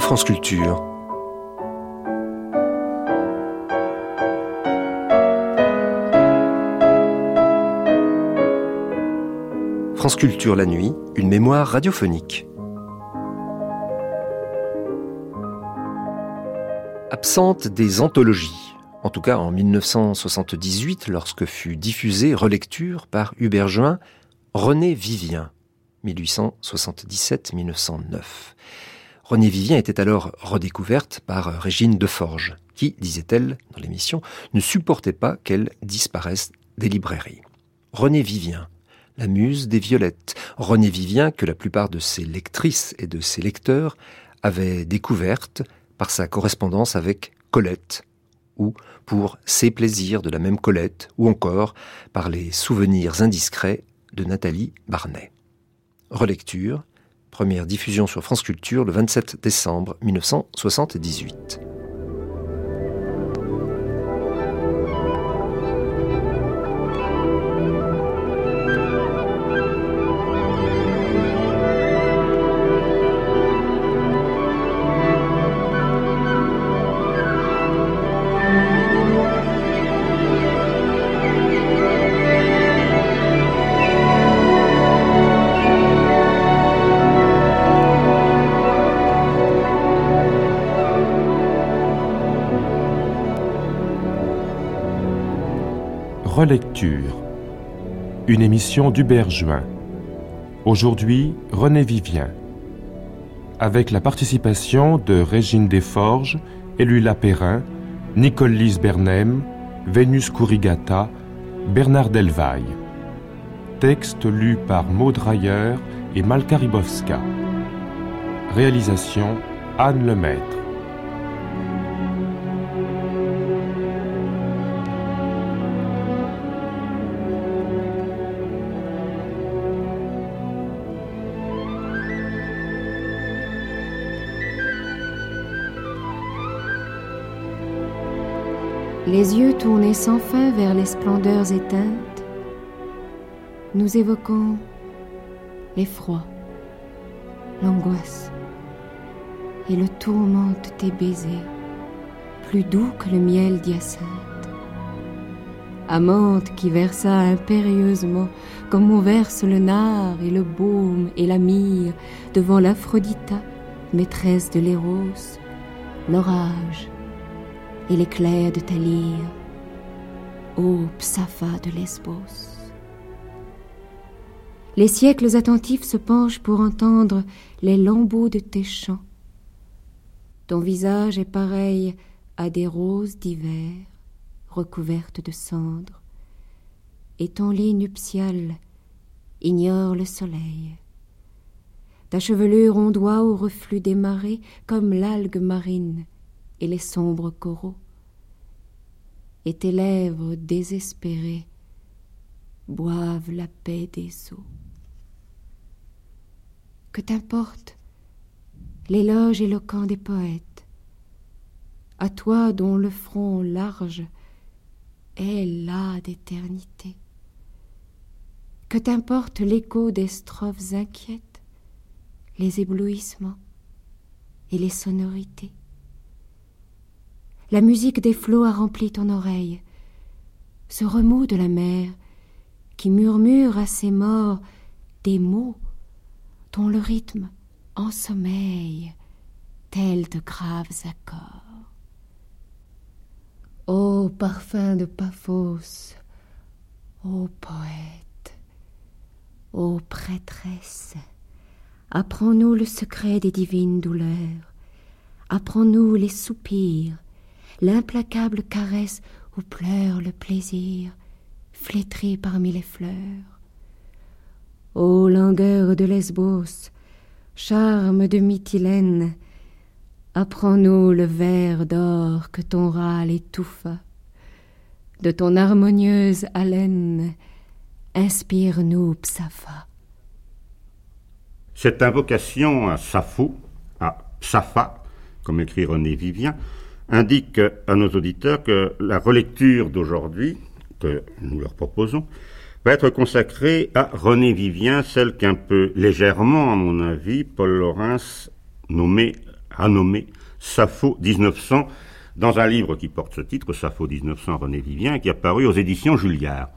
France Culture. France Culture la nuit, une mémoire radiophonique. Absente des anthologies, en tout cas en 1978 lorsque fut diffusée relecture par Hubert Juin René Vivien, 1877-1909. René Vivien était alors redécouverte par Régine Deforge, qui, disait-elle dans l'émission, ne supportait pas qu'elle disparaisse des librairies. René Vivien, la muse des violettes. René Vivien, que la plupart de ses lectrices et de ses lecteurs avaient découverte par sa correspondance avec Colette, ou pour ses plaisirs de la même Colette, ou encore par les souvenirs indiscrets de Nathalie Barnet. Relecture, Première diffusion sur France Culture le 27 décembre 1978. Relecture. Une émission d'Hubert Juin. Aujourd'hui, René Vivien. Avec la participation de Régine Desforges, Elula Perrin, Nicole Lise Bernem, Vénus Kourigata, Bernard Delvaille. Texte lu par Maud Dreyer et Malka Ribowska. Réalisation Anne Lemaître. Les yeux tournés sans fin vers les splendeurs éteintes, nous évoquons l'effroi, l'angoisse et le tourment de tes baisers, plus doux que le miel d'hyacinthe. Amante qui versa impérieusement, comme on verse le nard et le baume et la myrrhe devant l'Aphrodita, maîtresse de l'éros, l'orage et l'éclair de ta lyre, ô Psapha de Lesbos. Les siècles attentifs se penchent pour entendre les lambeaux de tes chants. Ton visage est pareil à des roses d'hiver recouvertes de cendres, et ton lit nuptial ignore le soleil. Ta chevelure ondoie au reflux des marées comme l'algue marine et les sombres coraux. Et tes lèvres désespérées boivent la paix des eaux. Que t'importe l'éloge éloquent des poètes, à toi dont le front large est là d'éternité. Que t'importe l'écho des strophes inquiètes, les éblouissements et les sonorités. La musique des flots a rempli ton oreille. Ce remous de la mer qui murmure à ses morts des mots dont le rythme ensommeille tels de graves accords. Ô parfum de Paphos, ô poète, ô prêtresse, apprends-nous le secret des divines douleurs, apprends-nous les soupirs, l'implacable caresse où pleure le plaisir, flétri parmi les fleurs. Ô langueur de Lesbos, charme de Mytilène, apprends-nous le verre d'or que ton râle étouffa. De ton harmonieuse haleine, inspire-nous Psapha. Cette invocation à Sappho, à Psapha, comme écrit René Vivien, indique à nos auditeurs que la relecture d'aujourd'hui, que nous leur proposons, va être consacrée à René Vivien, celle qu'un peu légèrement, à mon avis, Paul Laurens a nommé Sappho 1900 dans un livre qui porte ce titre, Sappho 1900 René Vivien, qui est paru aux éditions Julliard.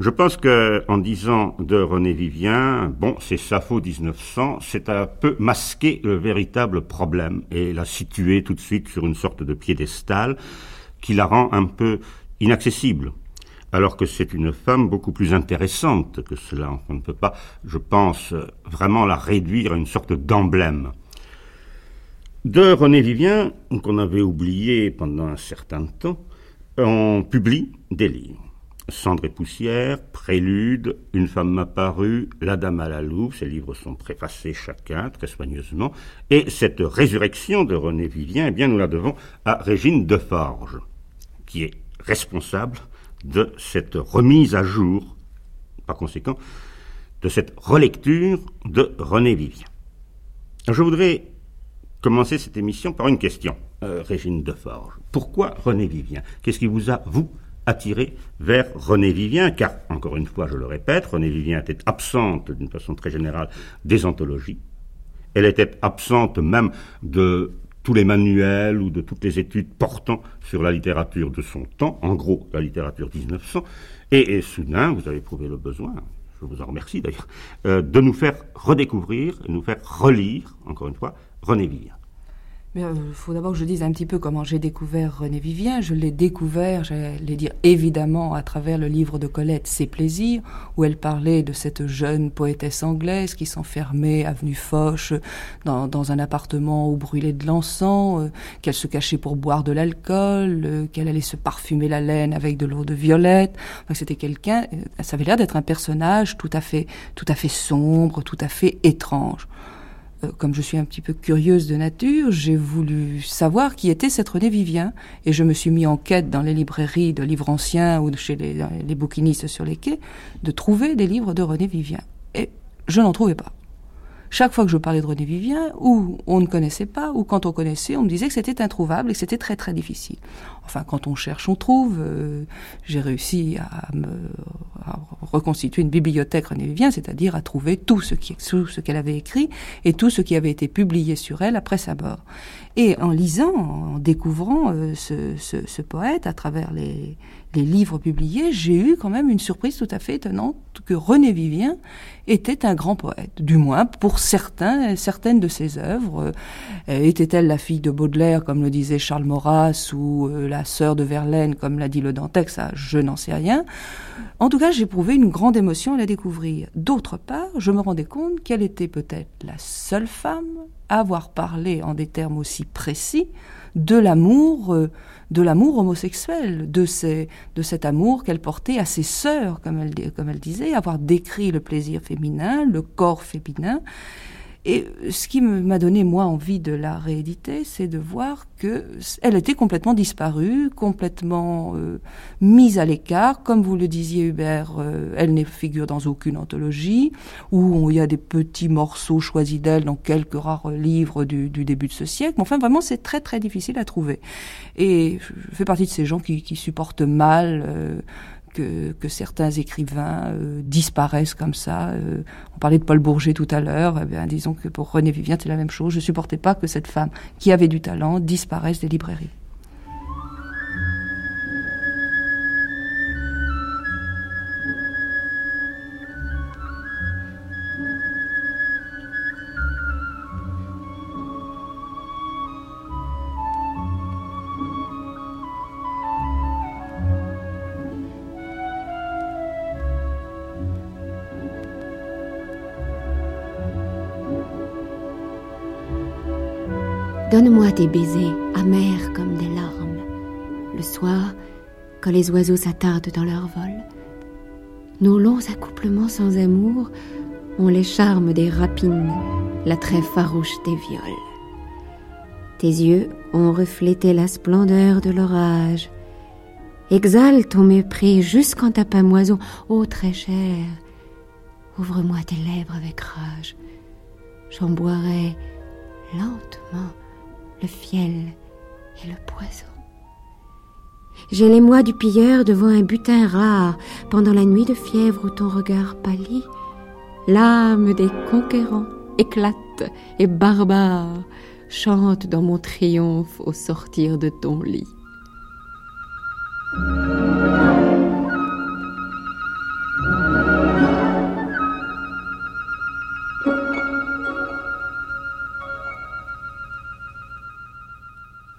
Je pense que, en disant de René Vivien, bon, c'est Sappho 1900, c'est un peu masquer le véritable problème et la situer tout de suite sur une sorte de piédestal qui la rend un peu inaccessible. Alors que c'est une femme beaucoup plus intéressante que cela. On ne peut pas, je pense, vraiment la réduire à une sorte d'emblème. De René Vivien, qu'on avait oublié pendant un certain temps, on publie des livres. Cendre et poussière, Prélude, Une femme apparue, La dame à la louve, ces livres sont préfacés chacun très soigneusement, et cette résurrection de René Vivien, eh bien nous la devons à Régine Deforge, qui est responsable de cette remise à jour, par conséquent, de cette relecture de René Vivien. Je voudrais commencer cette émission par une question, euh, Régine Deforge. Pourquoi René Vivien? Qu'est-ce qui vous a, vous, attiré vers René Vivien Car, encore une fois, je le répète, René Vivien était absente, d'une façon très générale, des anthologies. Elle était absente même de tous les manuels ou de toutes les études portant sur la littérature de son temps, en gros la littérature 1900, et, soudain, vous avez prouvé le besoin, je vous en remercie d'ailleurs, euh, de nous faire redécouvrir, nous faire relire, encore une fois, René Vivien. Il euh, faut d'abord que je dise un petit peu comment j'ai découvert René Vivien. Je l'ai découvert, j'allais dire évidemment, à travers le livre de Colette, Ses plaisirs, où elle parlait de cette jeune poétesse anglaise qui s'enfermait avenue Foch dans, dans, un appartement où brûlait de l'encens, euh, qu'elle se cachait pour boire de l'alcool, euh, qu'elle allait se parfumer la laine avec de l'eau de violette. Enfin, C'était quelqu'un, ça avait l'air d'être un personnage tout à fait, tout à fait sombre, tout à fait étrange. Euh, comme je suis un petit peu curieuse de nature, j'ai voulu savoir qui était cette René Vivien et je me suis mis en quête dans les librairies de livres anciens ou chez les, les bouquinistes sur les quais de trouver des livres de René Vivien. Et je n'en trouvais pas. Chaque fois que je parlais de René Vivien, ou on ne connaissait pas, ou quand on connaissait, on me disait que c'était introuvable et que c'était très très difficile. Enfin, quand on cherche, on trouve. Euh, j'ai réussi à me reconstituer une bibliothèque René Vivien, c'est-à-dire à trouver tout ce qui, qu'elle avait écrit et tout ce qui avait été publié sur elle après sa mort. Et en lisant, en découvrant euh, ce, ce, ce, poète à travers les, les livres publiés, j'ai eu quand même une surprise tout à fait étonnante que René Vivien était un grand poète, du moins pour certains, certaines de ses œuvres. Euh, était-elle la fille de Baudelaire, comme le disait Charles Maurras, ou euh, la sœur de Verlaine, comme l'a dit le Dantec, ça, je n'en sais rien. En tout cas, j'éprouvais une grande émotion à la découvrir. D'autre part, je me rendais compte qu'elle était peut-être la seule femme avoir parlé en des termes aussi précis de l'amour, euh, de l'amour homosexuel, de, ces, de cet amour qu'elle portait à ses sœurs, comme elle, comme elle disait, avoir décrit le plaisir féminin, le corps féminin, et ce qui m'a donné, moi, envie de la rééditer, c'est de voir que elle était complètement disparue, complètement euh, mise à l'écart. Comme vous le disiez, Hubert, euh, elle ne figure dans aucune anthologie, où il y a des petits morceaux choisis d'elle dans quelques rares livres du, du, début de ce siècle. Mais enfin, vraiment, c'est très, très difficile à trouver. Et je fais partie de ces gens qui, qui supportent mal... Euh, que, certains écrivains euh, disparaissent comme ça. Euh, on parlait de Paul Bourget tout à l'heure. Eh disons que pour René Vivien, c'est la même chose. Je supportais pas que cette femme qui avait du talent disparaisse des librairies. Donne-moi tes baisers, amers comme des larmes. Le soir, quand les oiseaux s'attardent dans leur vol, nos longs accouplements sans amour ont les charmes des rapines, l'attrait farouche des viols. Tes yeux ont reflété la splendeur de l'orage. Exalte ton mépris jusqu'en ta pamoison, ô très cher. Ouvre-moi tes lèvres avec rage. J'en boirai lentement le fiel et le poison. J'ai l'émoi du pilleur devant un butin rare, pendant la nuit de fièvre où ton regard pâlit. L'âme des conquérants éclate et barbare. chante dans mon triomphe au sortir de ton lit.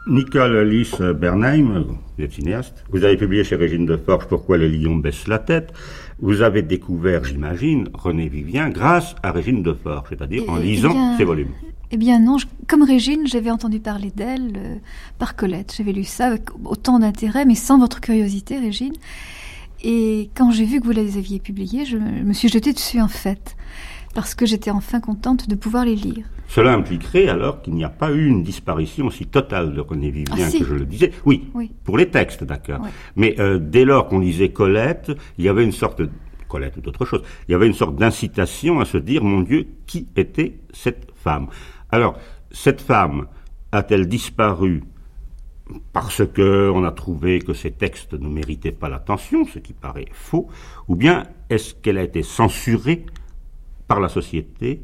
Nicole Lys Bernheim, vous êtes cinéaste, vous avez publié chez Régine de Forge Pourquoi les lions baissent la tête. Vous avez découvert, j'imagine, René Vivien grâce à Régine de Forge, c'est-à-dire en Eh lisant bien, ses volumes. Eh bien non, je- comme Régine, j'avais entendu parler d'elle euh, par Colette. J'avais lu ça avec autant d'intérêt, mais sans votre curiosité, Régine. Et quand j'ai vu que vous les aviez publiés, je me suis jetée dessus en fait, parce que j'étais enfin contente de pouvoir les lire. Cela impliquerait alors qu'il n'y a pas eu une disparition aussi totale de René Vivien Ah, si. que je le disais. Oui, Oui. pour les textes, d'accord. Mais euh, dès lors qu'on lisait Colette, il y avait une sorte de... Colette ou d'autre chose, il y avait une sorte d'incitation à se dire, mon Dieu, qui était cette femme? Alors, cette femme a-t-elle disparu parce que on a trouvé que ces textes ne méritaient pas l'attention, ce qui paraît faux, ou bien est-ce qu'elle a été censurée par la société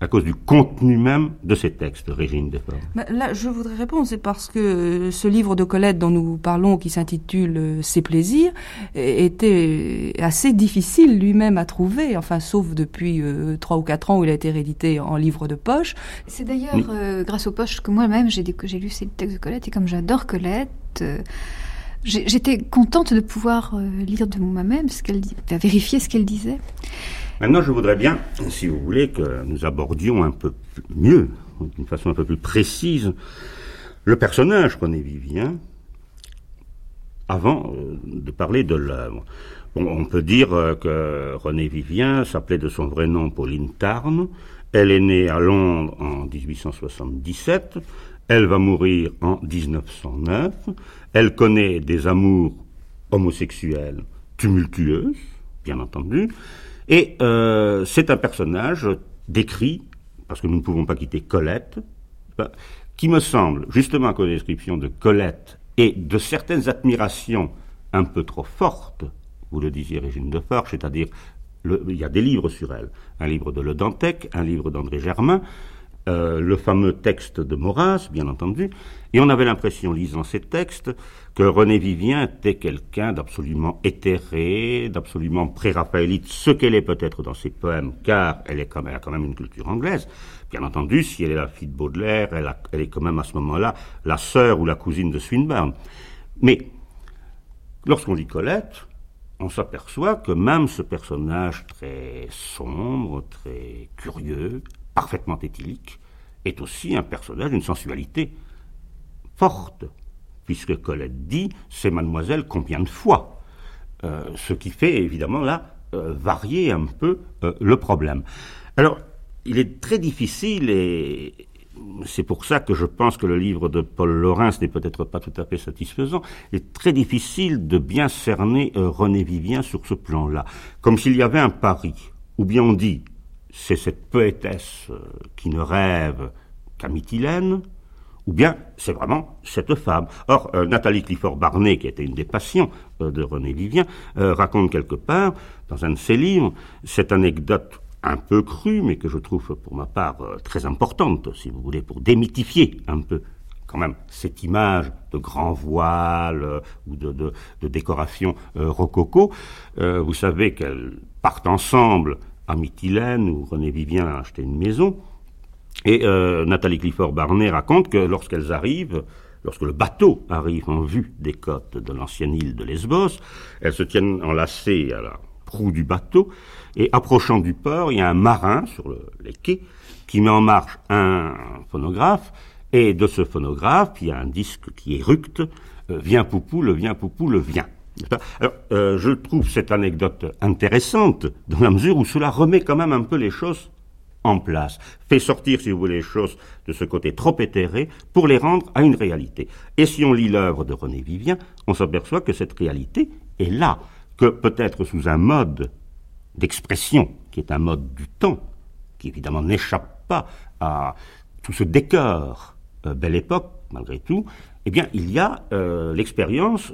à cause du contenu même de ces textes, Régine Desforges Mais là, je voudrais répondre, c'est parce que euh, ce livre de Colette dont nous parlons, qui s'intitule euh, Ses plaisirs, é- était assez difficile lui-même à trouver, enfin, sauf depuis euh, trois ou quatre ans où il a été réédité en livre de poche. C'est d'ailleurs euh, grâce aux poches que moi-même j'ai lu ces textes de Colette, et comme j'adore Colette, euh, j'étais contente de pouvoir euh, lire de moi-même ce qu'elle vérifier ce qu'elle disait. Maintenant, je voudrais bien, si vous voulez, que nous abordions un peu mieux, d'une façon un peu plus précise, le personnage René Vivien, avant euh, de parler de l'œuvre. Bon, on peut dire euh, que René Vivien s'appelait de son vrai nom Pauline Tarn. Elle est née à Londres en 1877. Elle va mourir en 1909. Elle connaît des amours homosexuelles tumultueuses, bien entendu. Et euh, c'est un personnage décrit, parce que nous ne pouvons pas quitter Colette, qui me semble, justement à cause des descriptions de Colette et de certaines admirations un peu trop fortes, vous le disiez Régine de Forge, c'est-à-dire, il y a des livres sur elle, un livre de Le Dantec, un livre d'André Germain, euh, le fameux texte de Maurras, bien entendu, et on avait l'impression, lisant ces textes, que René Vivien était quelqu'un d'absolument éthéré, d'absolument pré-raphaélite, ce qu'elle est peut-être dans ses poèmes, car elle, est elle a quand même une culture anglaise. Bien entendu, si elle est la fille de Baudelaire, elle, elle est quand même à ce moment-là la sœur ou la cousine de Swinburne. Mais lorsqu'on lit Colette, on s'aperçoit que même ce personnage très sombre, très curieux, parfaitement éthylique, est aussi un personnage d'une sensualité forte, puisque Colette dit c'est mademoiselle combien de fois Euh, ce qui fait évidemment là euh, varier un peu euh, le problème? Alors, il est très difficile et c'est pour ça que je pense que le livre de Paul Laurens n'est peut-être pas tout à fait satisfaisant. Il est très difficile de bien cerner René Vivien sur ce plan-là, comme s'il y avait un pari, ou bien on dit c'est cette poétesse qui ne rêve qu'à Mytilène, ou bien c'est vraiment cette femme. Or, euh, Nathalie Clifford Barnet, qui était une des passions euh, de René Vivien, euh, raconte quelque part, dans un de ses livres, cette anecdote un peu crue, mais que je trouve pour ma part euh, très importante, si vous voulez, pour démythifier un peu quand même cette image de grand voile ou de, décoration rococo. Vous savez qu'elles partent ensemble à Mytilène, où René Vivien a acheté une maison, et euh, Nathalie Clifford Barnet raconte que lorsqu'elles arrivent, lorsque le bateau arrive en vue des côtes de l'ancienne île de Lesbos, elles se tiennent enlacées à la proue du bateau, et approchant du port, il y a un marin sur le, les quais qui met en marche un phonographe, et de ce phonographe, il y a un disque qui éructe, euh, Viens Poupou, le Viens Poupou, le Viens. Alors, euh, je trouve cette anecdote intéressante, dans la mesure où cela remet quand même un peu les choses en place, fait sortir, si vous voulez, les choses de ce côté trop éthéré pour les rendre à une réalité. Et si on lit l'œuvre de René Vivien, on s'aperçoit que cette réalité est là, que peut-être sous un mode d'expression, qui est un mode du temps, qui évidemment n'échappe pas à tout ce décor euh, belle époque, malgré tout, eh bien, il y a euh, l'expérience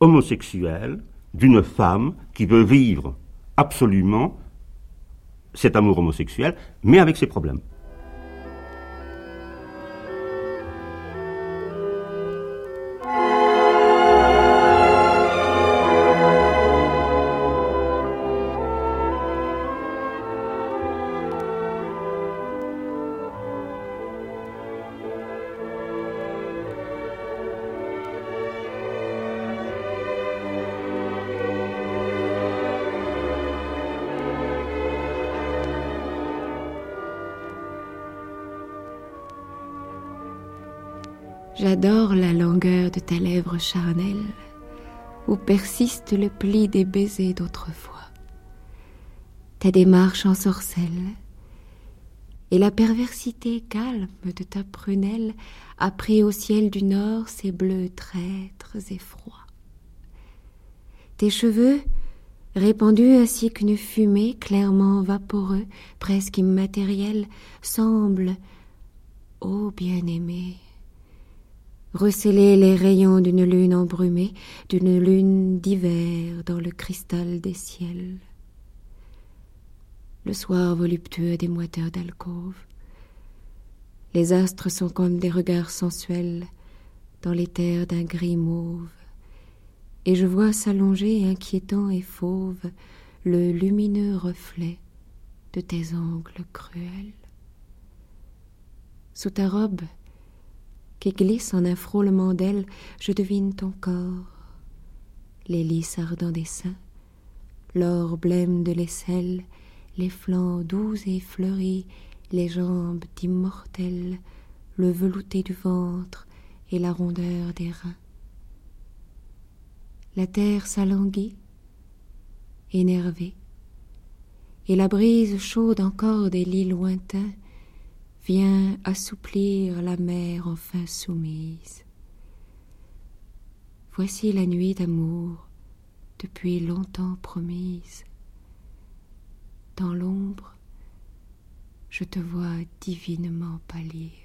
homosexuelle d'une femme qui veut vivre absolument cet amour homosexuel, mais avec ses problèmes. Charnelle, où persiste le pli des baisers d'autrefois. Ta démarche en sorcelle, et la perversité calme de ta prunelle a pris au ciel du nord ses bleus traîtres et froids. Tes cheveux, répandus ainsi qu'une fumée clairement vaporeux, presque immatériel, semblent, ô bien-aimé, recéler les rayons d'une lune embrumée, d'une lune d'hiver dans le cristal des ciels. Le soir voluptueux des moiteurs d'alcôve. Les astres sont comme des regards sensuels dans les terres d'un gris mauve, et je vois s'allonger inquiétant et fauve le lumineux reflet de tes ongles cruels. Sous ta robe, qui glisse en un frôlement d'ailes, je devine ton corps, les lys ardents des seins, l'or blême de l'aisselle, les flancs doux et fleuris, les jambes d'immortelles, le velouté du ventre et la rondeur des reins. La terre s'alanguit, énervée, et la brise chaude encore des lits lointains Viens assouplir la mer enfin soumise. Voici la nuit d'amour depuis longtemps promise. Dans l'ombre, je te vois divinement pâlir.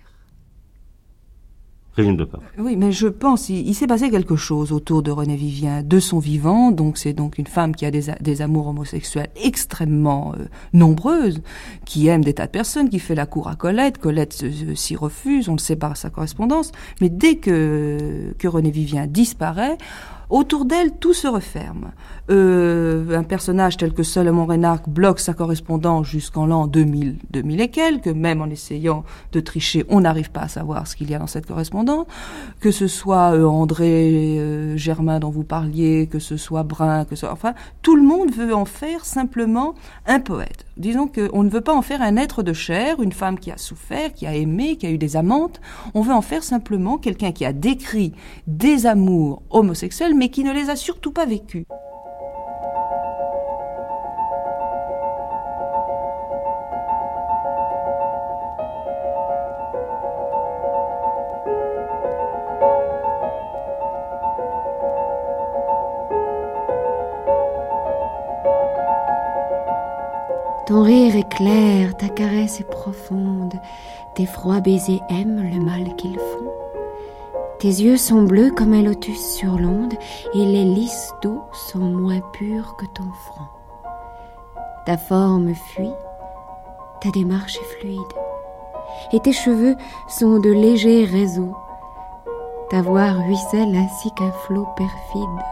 Oui, mais je pense il, s'est passé quelque chose autour de René Vivien, de son vivant. Donc c'est donc une femme qui a des, amours homosexuels extrêmement euh, nombreuses, qui aime des tas de personnes, qui fait la cour à Colette. Colette s'y refuse, on le sait par sa correspondance. Mais dès que que René Vivien disparaît, Autour d'elle, tout se referme. Euh, un personnage tel que Solomon Reynard bloque sa correspondance jusqu'en l'an 2000, 2000 et quelques, même en essayant de tricher, on n'arrive pas à savoir ce qu'il y a dans cette correspondance. Que ce soit euh, André euh, Germain dont vous parliez, que ce soit Brun, que ce soit, enfin, tout le monde veut en faire simplement un poète. Disons qu'on ne veut pas en faire un être de chair, une femme qui a souffert, qui a aimé, qui a eu des amantes. On veut en faire simplement quelqu'un qui a décrit des amours homosexuels, mais qui ne les a surtout pas vécus. Ton rire est clair, ta caresse est profonde, tes froids baisers aiment le mal qu'ils font. Tes yeux sont bleus comme un lotus sur l'onde, et les lys d'eau sont moins purs que ton front. Ta forme fuit, ta démarche est fluide, et tes cheveux sont de légers réseaux. Ta voix ruisselle ainsi qu'un flot perfide.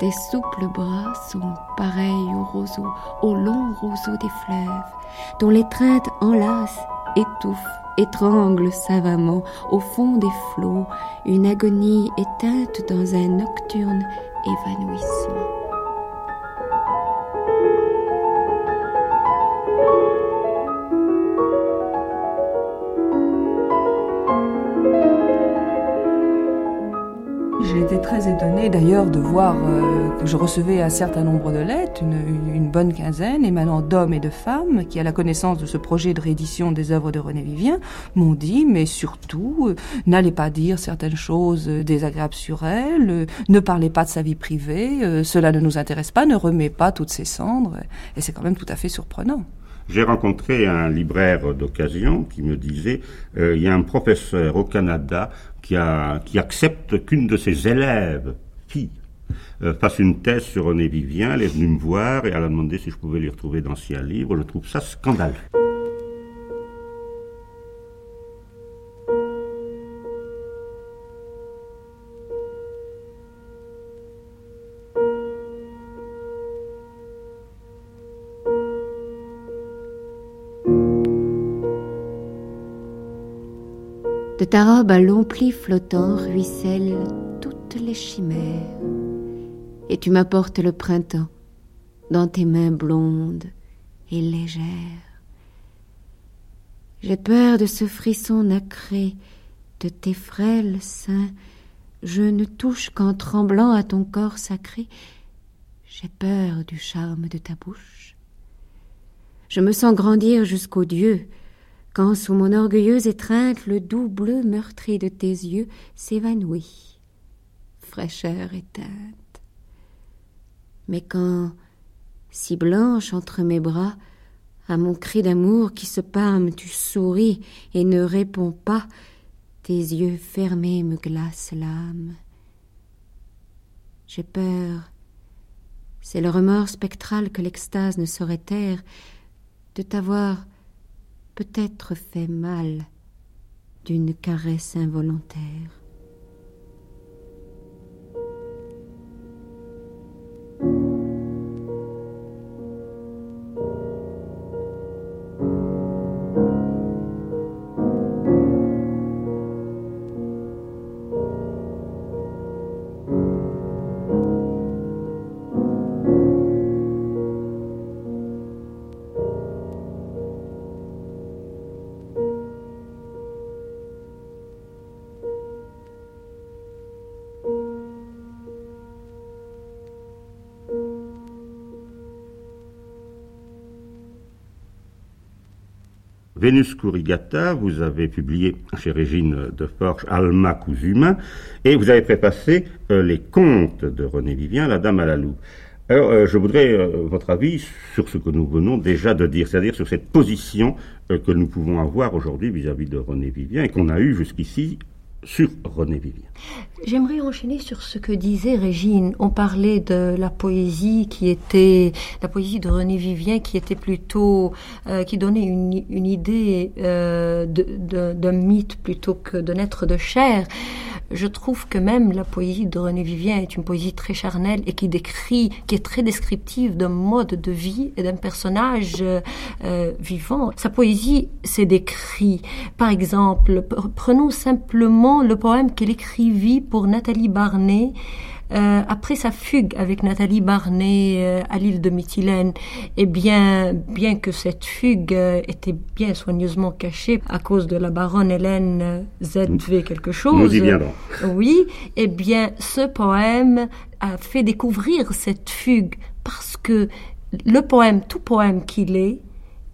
Tes souples bras sont pareils aux roseaux, aux longs roseaux des fleuves, dont l'étreinte enlace, étouffe, étrangle savamment au fond des flots, une agonie éteinte dans un nocturne évanouissement. Très étonnée d'ailleurs de voir euh, que je recevais un certain nombre de lettres, une, bonne quinzaine, émanant d'hommes et de femmes qui, à la connaissance de ce projet de réédition des œuvres de René Vivien, m'ont dit, mais surtout, euh, n'allez pas dire certaines choses désagréables sur elle, ne parlez pas de sa vie privée, euh, cela ne nous intéresse pas, ne remet pas toutes ses cendres, et c'est quand même tout à fait surprenant. J'ai rencontré un libraire d'occasion qui me disait il y a un professeur au Canada qui, accepte qu'une de ses élèves, qui euh, fasse une thèse sur René Vivien. Elle est venue me voir et elle a demandé si je pouvais lui retrouver d'anciens livres. Je trouve ça scandaleux. Ta robe à long pli flottant ruissellent toutes les chimères, et tu m'apportes le printemps dans tes mains blondes et légères. J'ai peur de ce frisson nacré De tes frêles seins, je ne touche qu'en tremblant à ton corps sacré. J'ai peur du charme de ta bouche. Je me sens grandir jusqu'aux dieux, quand sous mon orgueilleuse étreinte le doux bleu meurtri de tes yeux s'évanouit, fraîcheur éteinte. Mais quand, si blanche entre mes bras, à mon cri d'amour qui se pâme, tu souris et ne réponds pas, tes yeux fermés me glacent l'âme. J'ai peur, c'est le remords spectral que l'extase ne saurait taire, de t'avoir peut-être fait mal d'une caresse involontaire. Vénus Corrigata, vous avez publié chez Régine de Forge Alma Cousumain, et vous avez préfacé euh, les contes de René Vivien, La Dame à la Loupe. Alors, euh, je voudrais euh, votre avis sur ce que nous venons déjà de dire, c'est-à-dire sur cette position que nous pouvons avoir aujourd'hui vis-à-vis de René Vivien et qu'on a eu jusqu'ici sur René Vivien. J'aimerais enchaîner sur ce que disait Régine. On parlait de la poésie qui était la poésie de René Vivien qui était plutôt euh, qui donnait une, idée euh, d'un mythe plutôt que de naître de chair. Je trouve que même la poésie de René Vivien est une poésie très charnelle et qui décrit, qui est très descriptive d'un mode de vie et d'un personnage euh, vivant. Sa poésie s'est décrit. Par exemple, prenons simplement le poème qu'elle écrivit pour Nathalie Barnet euh, après sa fugue avec Nathalie Barnet euh, à l'île de Mytilène, et eh bien, bien que cette fugue euh, était bien soigneusement cachée à cause de la baronne Hélène ZV quelque chose. Nous y viendrons. Oui, et eh bien, ce poème a fait découvrir cette fugue parce que le poème, tout poème qu'il est,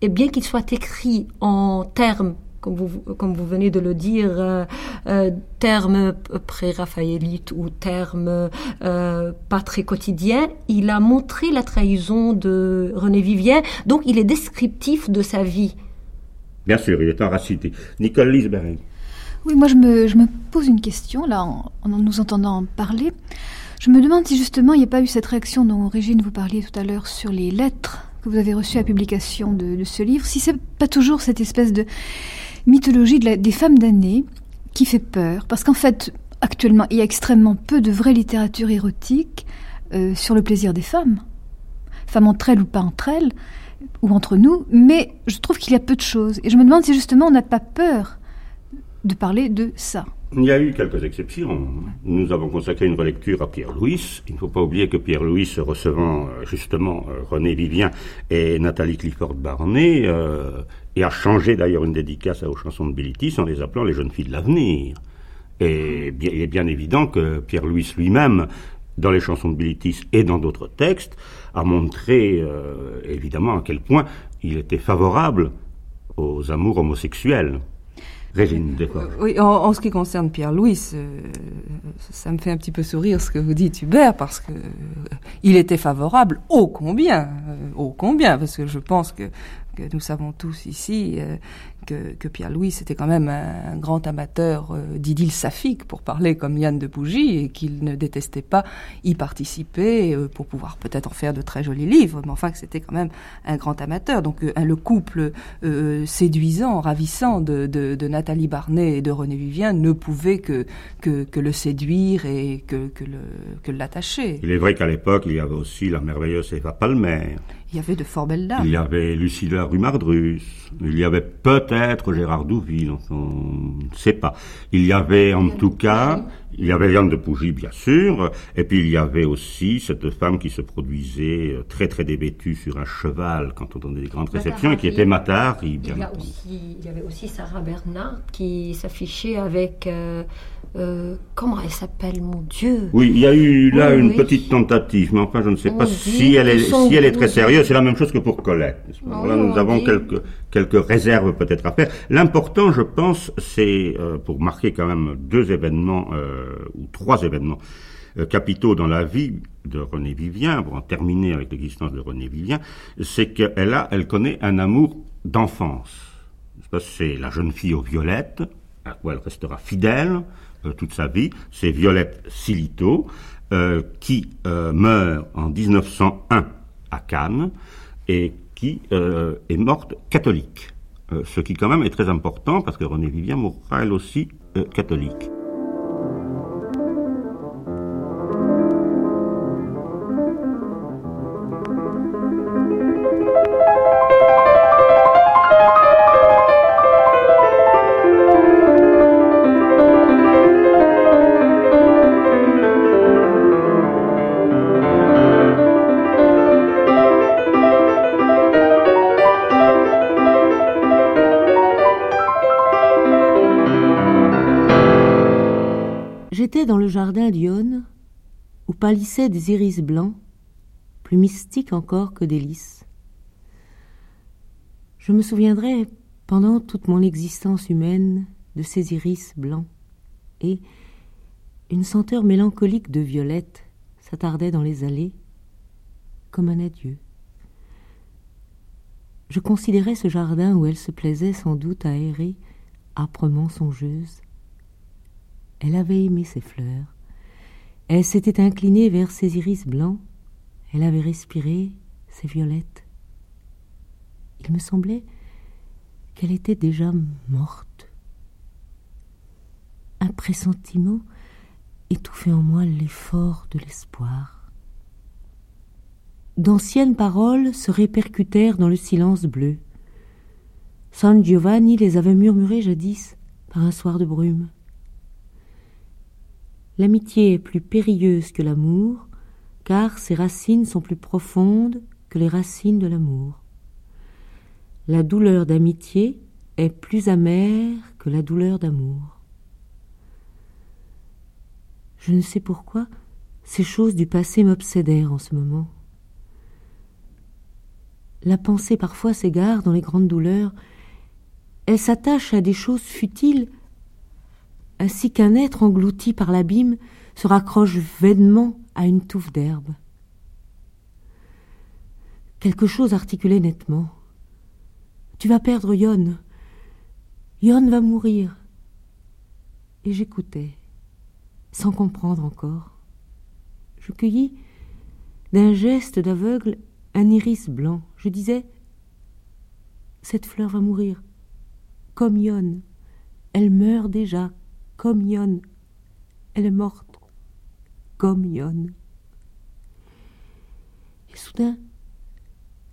et bien qu'il soit écrit en termes comme vous, comme vous venez de le dire, euh, euh, termes pré-raphaélites ou termes euh, pas très quotidiens, il a montré la trahison de René Vivien, donc il est descriptif de sa vie. Bien sûr, il est enraciné. Nicole Lisbering. Oui, moi je me, je me, pose une question, là, en, nous entendant parler. Je me demande si justement il n'y a pas eu cette réaction dont Régine vous parliez tout à l'heure sur les lettres que vous avez reçues à publication de, de ce livre, si c'est pas toujours cette espèce de mythologie des femmes d'année qui fait peur, parce qu'en fait, actuellement, il y a extrêmement peu de vraie littérature érotique euh, sur le plaisir des femmes, femmes entre elles ou pas entre elles, ou entre nous, mais je trouve qu'il y a peu de choses. Et je me demande si justement on n'a pas peur de parler de ça. Il y a eu quelques exceptions. Nous avons consacré une relecture à Pierre-Louis. Il ne faut pas oublier que Pierre-Louis, recevant euh, justement euh, René Vivien et Nathalie Clifford Barnet, et a changé d'ailleurs une dédicace aux chansons de Bilitis en les appelant les jeunes filles de l'avenir. Et il est bien évident que Pierre-Louis lui-même, dans les chansons de Bilitis et dans d'autres textes, a montré euh, évidemment à quel point il était favorable aux amours homosexuels. Régine Oui, en, ce qui concerne Pierre-Louis, euh, ça me fait un petit peu sourire ce que vous dites, Hubert, parce que euh, il était favorable, ô combien, ô combien, parce que je pense que que nous savons tous ici euh, que, Pierre-Louis était quand même un, grand amateur euh, d'idylle saphique, pour parler comme Yann de Bougie, et qu'il ne détestait pas y participer euh, pour pouvoir peut-être en faire de très jolis livres, mais enfin que c'était quand même un grand amateur. Donc le couple séduisant, ravissant de, Nathalie Barnet et de René Vivien ne pouvait que, le séduire et que l'attacher. Il est vrai qu'à l'époque, il y avait aussi la merveilleuse Eva Palmer. Il y avait de fort belles dames. Il y avait Lucilla Rumardrus. Il y avait peut-être Gérard Douville, on ne sait pas. Il y avait en tout cas, Il y avait Yann de Pougy, bien sûr, et puis il y avait aussi cette femme qui se produisait euh, très très dévêtue sur un cheval quand on donnait des grandes réceptions, et qui était Matahari, bien il y, aussi, il y avait aussi Sarah Bernard qui s'affichait avec... Euh, euh, comment elle s'appelle, mon Dieu? Oui, il y a eu là une petite tentative, mais enfin, je ne sais pas si elle, est, si elle est très sérieuse. C'est la même chose que pour Colette. là, nous avons quelques, quelques réserves peut-être à faire. L'important, je pense, c'est pour marquer quand même deux événements ou trois événements euh, capitaux dans la vie de René Vivien, pour en terminer avec l'existence de René Vivien, c'est qu'elle a, elle connaît un amour d'enfance. C'est la jeune fille aux violettes, à quoi elle restera fidèle euh, toute sa vie. C'est Violette Silito, euh, qui meurt en 1901 à Cannes et qui est morte catholique. ce qui quand même est très important parce que René Vivien mourra elle aussi catholique. Dans le jardin d'Yonne, où pâlissaient des iris blancs, plus mystiques encore que des lys. Je me souviendrai pendant toute mon existence humaine de ces iris blancs, et une senteur mélancolique de violette s'attardait dans les allées, comme un adieu. Je considérais ce jardin où elle se plaisait sans doute à errer, âprement songeuse, elle avait aimé ses fleurs. Elle s'était inclinée vers ses iris blancs. Elle avait respiré ses violettes. Il me semblait qu'elle était déjà morte. Un pressentiment étouffait en moi l'effort de l'espoir. D'anciennes paroles se répercutèrent dans le silence bleu. San Giovanni les avait murmurées jadis par un soir de brume. L'amitié est plus périlleuse que l'amour, car ses racines sont plus profondes que les racines de l'amour. La douleur d'amitié est plus amère que la douleur d'amour. Je ne sais pourquoi ces choses du passé m'obsédèrent en ce moment. La pensée parfois s'égare dans les grandes douleurs, elle s'attache à des choses futiles ainsi qu'un être englouti par l'abîme se raccroche vainement à une touffe d'herbe. Quelque chose articulait nettement. Tu vas perdre Yon. Yon va mourir. Et j'écoutais, sans comprendre encore. Je cueillis d'un geste d'aveugle un iris blanc. Je disais Cette fleur va mourir, comme Yon. Elle meurt déjà, comme Yon. Elle est morte, comme Yon. Et soudain,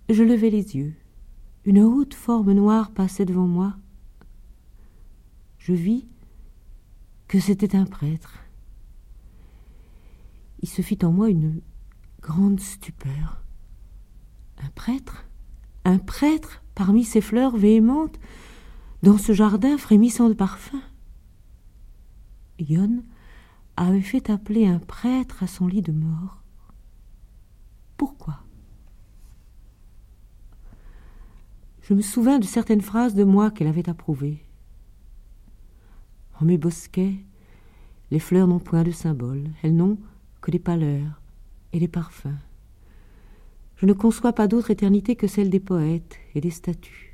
je levai les yeux. Une haute forme noire passait devant moi. Je vis que c'était un prêtre. Il se fit en moi une grande stupeur. Un prêtre? Un prêtre parmi ces fleurs véhémentes, dans ce jardin frémissant de parfums? Yon avait fait appeler un prêtre à son lit de mort. Pourquoi? Je me souvins de certaines phrases de moi qu'elle avait approuvées. En mes bosquets, les fleurs n'ont point de symbole, elles n'ont que des pâleurs et des parfums. Je ne conçois pas d'autre éternité que celle des poètes et des statues.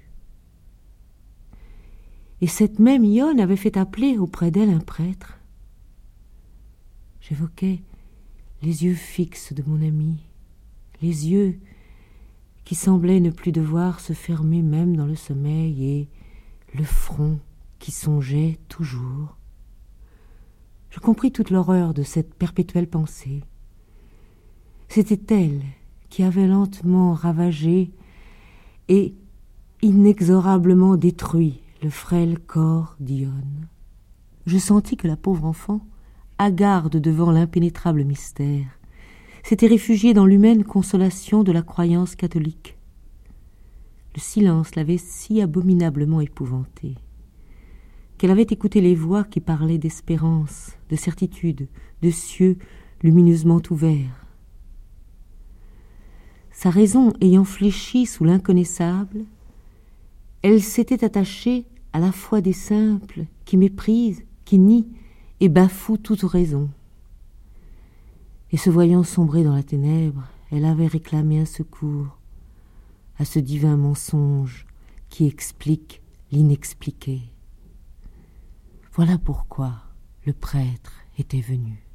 Et cette même Yonne avait fait appeler auprès d'elle un prêtre. J'évoquais les yeux fixes de mon ami, les yeux qui semblaient ne plus devoir se fermer même dans le sommeil, et le front qui songeait toujours. Je compris toute l'horreur de cette perpétuelle pensée. C'était elle qui avait lentement ravagé et inexorablement détruit le frêle corps d'Ione. Je sentis que la pauvre enfant hagarde devant l'impénétrable mystère, s'était réfugiée dans l'humaine consolation de la croyance catholique. Le silence l'avait si abominablement épouvantée qu'elle avait écouté les voix qui parlaient d'espérance, de certitude, de cieux lumineusement ouverts. Sa raison ayant fléchi sous l'inconnaissable, elle s'était attachée à la foi des simples qui méprisent, qui nient et bafouent toute raison. Et se voyant sombrer dans la ténèbre, elle avait réclamé un secours à ce divin mensonge qui explique l'inexpliqué. Voilà pourquoi le prêtre était venu.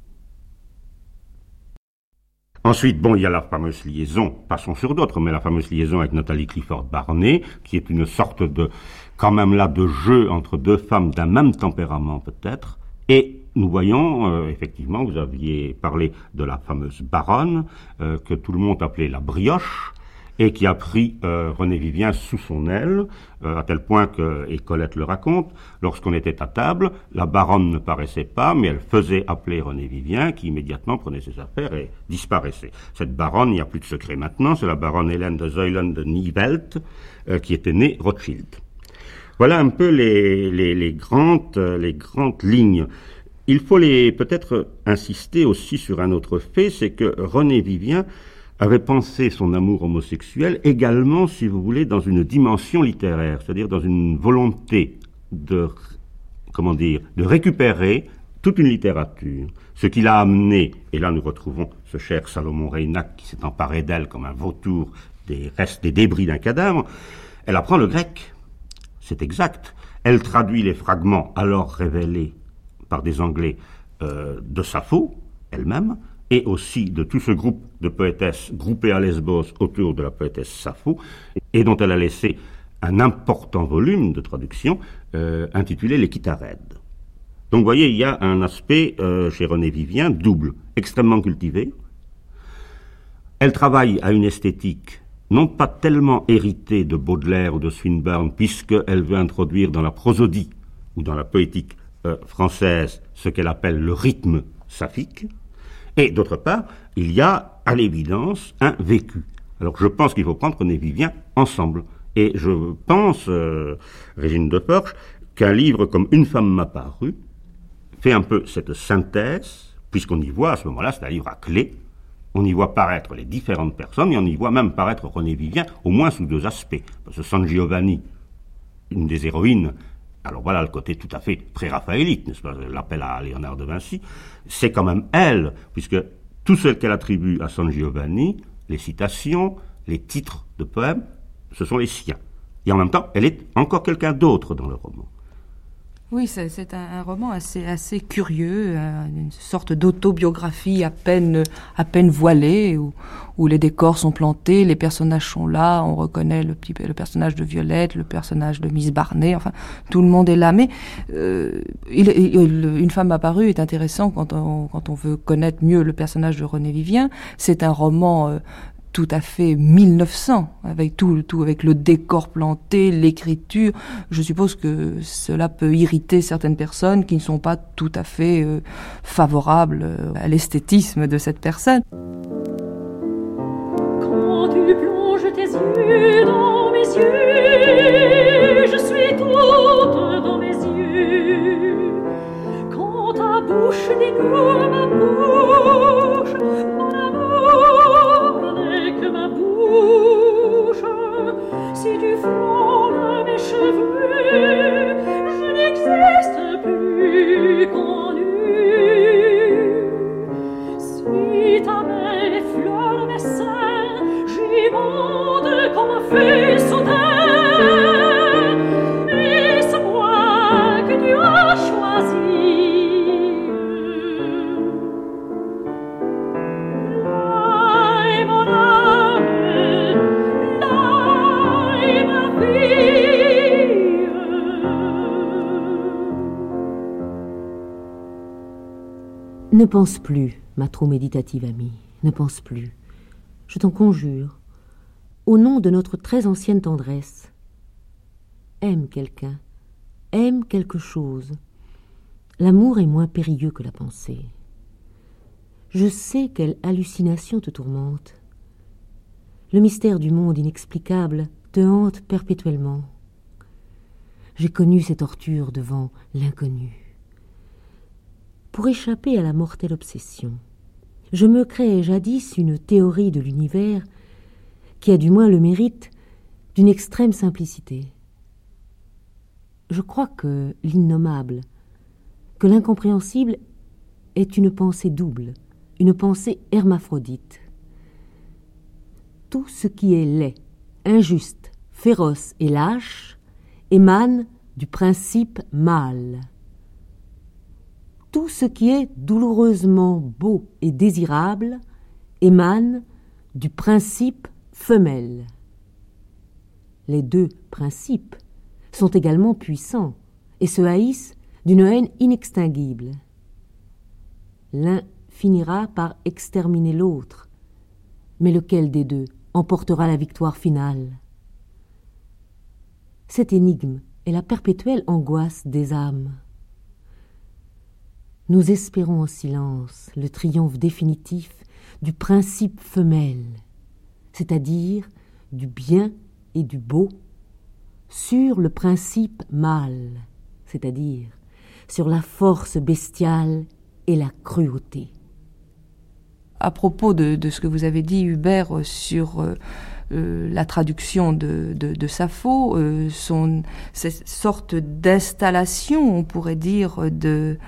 Ensuite, bon, il y a la fameuse liaison, passons sur d'autres, mais la fameuse liaison avec Nathalie Clifford Barney, qui est une sorte de, quand même là, de jeu entre deux femmes d'un même tempérament peut-être. Et nous voyons, euh, effectivement, vous aviez parlé de la fameuse baronne, euh, que tout le monde appelait la brioche, et qui a pris euh, René Vivien sous son aile, euh, à tel point que, et Colette le raconte, lorsqu'on était à table, la baronne ne paraissait pas, mais elle faisait appeler René Vivien, qui immédiatement prenait ses affaires et disparaissait. Cette baronne, il n'y a plus de secret maintenant, c'est la baronne Hélène de Zeulen de Niewelt, euh, qui était née Rothschild. Voilà un peu les, les, grandes, les grandes lignes. Il faut peut-être insister aussi sur un autre fait, c'est que René Vivien avait pensé son amour homosexuel également, si vous voulez, dans une dimension littéraire, c'est-à-dire dans une volonté de, comment dire, de récupérer toute une littérature. Ce qui l'a amené, et là nous retrouvons ce cher Salomon Reynac qui s'est emparé d'elle comme un vautour des restes, des débris d'un cadavre, elle apprend le grec. C'est exact. Elle traduit les fragments alors révélés par des Anglais euh, de Sappho, elle-même, et aussi de tout ce groupe de poétesses groupées à Lesbos autour de la poétesse Sappho, et dont elle a laissé un important volume de traduction euh, intitulé Les Kitarèdes. Donc vous voyez, il y a un aspect euh, chez René Vivien double, extrêmement cultivé. Elle travaille à une esthétique non pas tellement héritée de Baudelaire ou de Swinburne, puisqu'elle veut introduire dans la prosodie ou dans la poétique euh, française ce qu'elle appelle le rythme saphique, et d'autre part, il y a à l'évidence un vécu. Alors je pense qu'il faut prendre René Vivien ensemble. Et je pense, euh, Régine de Porche, qu'un livre comme Une femme m'a paru fait un peu cette synthèse, puisqu'on y voit à ce moment-là, c'est un livre à clé, on y voit paraître les différentes personnes, et on y voit même paraître René Vivien, au moins sous deux aspects. Parce que San Giovanni, une des héroïnes, alors voilà le côté tout à fait pré-raphaélite, n'est-ce pas, l'appel à Léonard de Vinci, c'est quand même elle, puisque tout ce qu'elle attribue à San Giovanni, les citations, les titres de poèmes, ce sont les siens. Et en même temps, elle est encore quelqu'un d'autre dans le roman. Oui, c'est un, roman assez, assez curieux, euh, une sorte d'autobiographie à peine, à peine voilée, où, où, les décors sont plantés, les personnages sont là, on reconnaît le, petit, le personnage de Violette, le personnage de Miss Barney, enfin, tout le monde est là. Mais euh, Une femme apparue est intéressant quand on, quand on veut connaître mieux le personnage de René Vivien. C'est un roman euh, tout à fait 1900, avec tout, tout avec le décor planté, l'écriture. Je suppose que cela peut irriter certaines personnes qui ne sont pas tout à fait euh, favorables euh, à l'esthétisme de cette personne. Quand tu plonges tes yeux dans mes yeux, je suis toute dans mes yeux. Quand ta bouche découvre ma bouche, mon amour que ma bouche. Si tu frôles mes cheveux, je n'existe plus qu'en nu. Si ta main effleure mes seins, j'y monte comme un faisceau Ne pense plus, ma trop méditative amie, ne pense plus. Je t'en conjure, au nom de notre très ancienne tendresse, aime quelqu'un, aime quelque chose. L'amour est moins périlleux que la pensée. Je sais quelle hallucination te tourmente. Le mystère du monde inexplicable te hante perpétuellement. J'ai connu ces tortures devant l'inconnu. Pour échapper à la mortelle obsession, je me créais jadis une théorie de l'univers qui a du moins le mérite d'une extrême simplicité. Je crois que l'innommable, que l'incompréhensible est une pensée double, une pensée hermaphrodite. Tout ce qui est laid, injuste, féroce et lâche émane du principe mâle. Tout ce qui est douloureusement beau et désirable émane du principe femelle. Les deux principes sont également puissants et se haïssent d'une haine inextinguible. L'un finira par exterminer l'autre, mais lequel des deux emportera la victoire finale? Cette énigme est la perpétuelle angoisse des âmes. Nous espérons en silence le triomphe définitif du principe femelle, c'est-à-dire du bien et du beau, sur le principe mâle, c'est-à-dire sur la force bestiale et la cruauté. À propos de, ce que vous avez dit, Hubert, sur euh, euh, la traduction de Sappho, euh, son, cette sorte d'installation, on pourrait dire, de,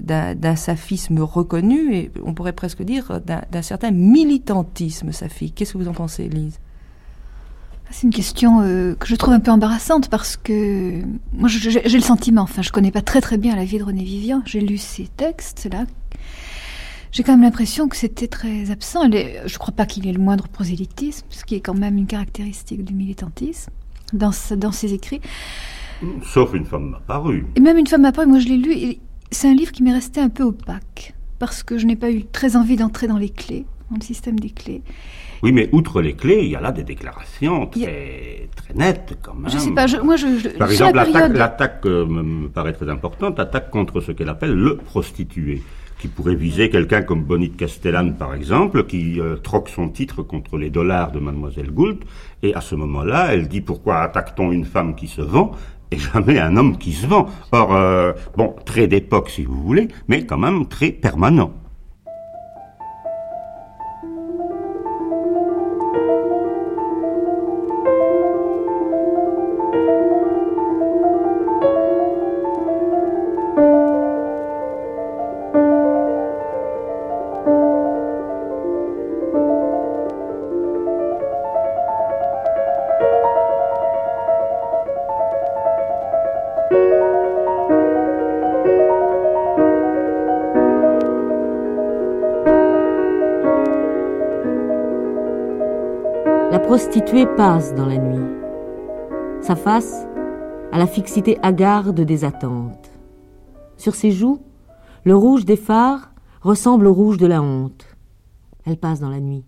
d'un saphisme reconnu, et on pourrait presque dire d'un certain militantisme saphique. Qu'est-ce que vous en pensez, Lise? C'est une question euh, que je trouve un peu embarrassante parce que moi j'ai le sentiment, enfin je connais pas très très bien la vie de René Vivian, j'ai lu ses textes là, j'ai quand même l'impression que c'était très absent. Est, je crois pas qu'il ait le moindre prosélytisme, ce qui est quand même une caractéristique du militantisme dans, dans ses écrits. Sauf une femme apparue. Et même une femme apparue, moi je l'ai lu, et c'est un livre qui m'est resté un peu opaque parce que je n'ai pas eu très envie d'entrer dans les clés, dans le système des clés. Oui, mais outre les clés, il y a là des déclarations très, très nettes quand même. Je sais pas, je, moi je. je Par exemple, l'attaque euh, me paraît très importante, l'attaque contre ce qu'elle appelle le prostitué, qui pourrait viser quelqu'un comme Bonnie de Castellane, par exemple, qui euh, troque son titre contre les dollars de Mademoiselle Gould, et à ce moment-là, elle dit pourquoi attaque-t-on une femme qui se vend et jamais un homme qui se vend. Or, euh, bon, très d'époque si vous voulez, mais quand même très permanent. Passe dans la nuit. Sa face a la fixité hagarde des attentes. Sur ses joues, le rouge des phares ressemble au rouge de la honte. Elle passe dans la nuit,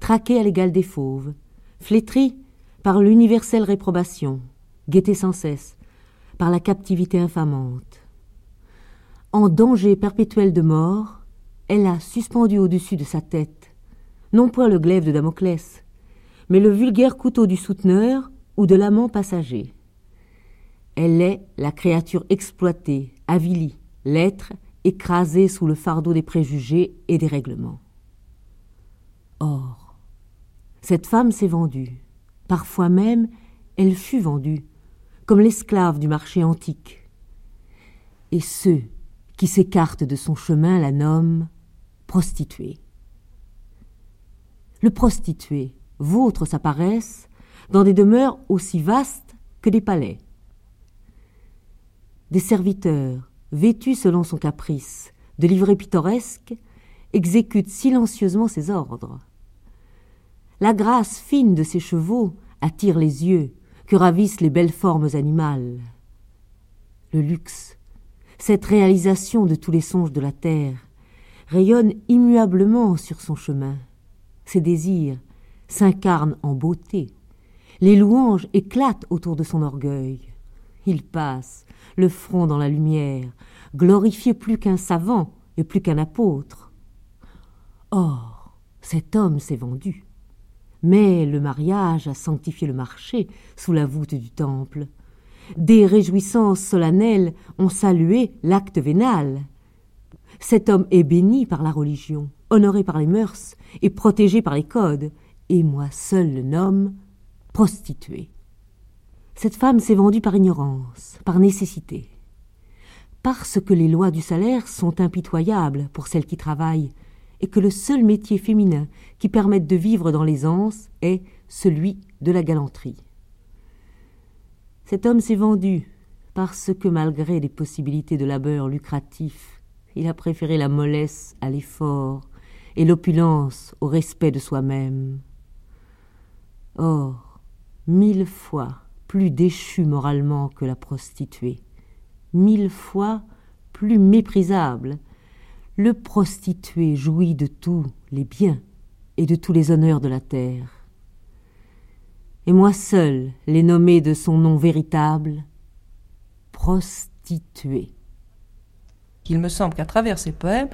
traquée à l'égal des fauves, flétrie par l'universelle réprobation, guettée sans cesse par la captivité infamante. En danger perpétuel de mort, elle a suspendu au-dessus de sa tête, non point le glaive de Damoclès, mais le vulgaire couteau du souteneur ou de l'amant passager. Elle est la créature exploitée, avilie, l'être écrasé sous le fardeau des préjugés et des règlements. Or, cette femme s'est vendue, parfois même elle fut vendue, comme l'esclave du marché antique. Et ceux qui s'écartent de son chemin la nomment prostituée. Le prostitué, vautre sa paresse dans des demeures aussi vastes que des palais. Des serviteurs, vêtus selon son caprice, de livrées pittoresques, exécutent silencieusement ses ordres. La grâce fine de ses chevaux attire les yeux que ravissent les belles formes animales. Le luxe, cette réalisation de tous les songes de la terre, rayonne immuablement sur son chemin. Ses désirs, s'incarne en beauté. Les louanges éclatent autour de son orgueil. Il passe, le front dans la lumière, glorifié plus qu'un savant et plus qu'un apôtre. Or, cet homme s'est vendu. Mais le mariage a sanctifié le marché sous la voûte du temple. Des réjouissances solennelles ont salué l'acte vénal. Cet homme est béni par la religion, honoré par les mœurs et protégé par les codes, et moi seul le nomme prostituée. Cette femme s'est vendue par ignorance, par nécessité. Parce que les lois du salaire sont impitoyables pour celles qui travaillent, et que le seul métier féminin qui permette de vivre dans l'aisance est celui de la galanterie. Cet homme s'est vendu parce que malgré les possibilités de labeur lucratif, il a préféré la mollesse à l'effort et l'opulence au respect de soi-même. Or, mille fois plus déchu moralement que la prostituée, mille fois plus méprisable, le prostitué jouit de tous les biens et de tous les honneurs de la terre. Et moi seul l'ai nommé de son nom véritable, prostituée. Il me semble qu'à travers ces poèmes,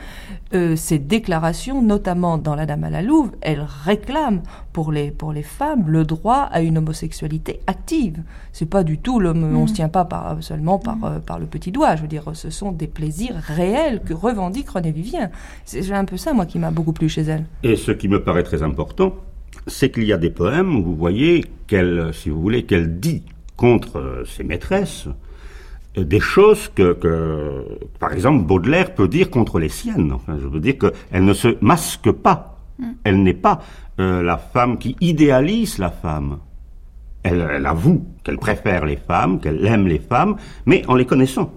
euh, ces déclarations, notamment dans La Dame à la Louve, elles réclament pour les, pour les femmes le droit à une homosexualité active. C'est pas du tout l'homme, on Mm. se tient pas par, seulement par, euh, par le petit doigt. Je veux dire, ce sont des plaisirs réels que revendique René Vivien. C'est un peu ça, moi, qui m'a beaucoup plu chez elle. Et ce qui me paraît très important, c'est qu'il y a des poèmes où vous voyez qu'elle, si vous voulez, qu'elle dit contre euh, ses maîtresses des choses que, que, par exemple, Baudelaire peut dire contre les siennes. Enfin, je veux dire qu'elle ne se masque pas. Elle n'est pas euh, la femme qui idéalise la femme. Elle, elle avoue qu'elle préfère les femmes, qu'elle aime les femmes, mais en les connaissant.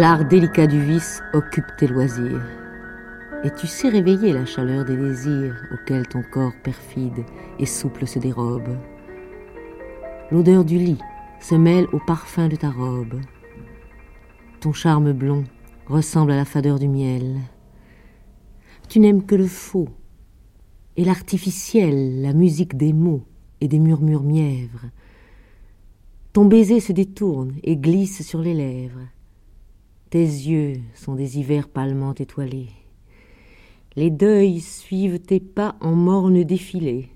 L'art délicat du vice occupe tes loisirs. Et tu sais réveiller la chaleur des désirs auxquels ton corps perfide et souple se dérobe. L'odeur du lit se mêle au parfum de ta robe. Ton charme blond ressemble à la fadeur du miel. Tu n'aimes que le faux et l'artificiel, la musique des mots et des murmures mièvres. Ton baiser se détourne et glisse sur les lèvres. Tes yeux sont des hivers pâlement étoilés. Les deuils suivent tes pas en morne défilé.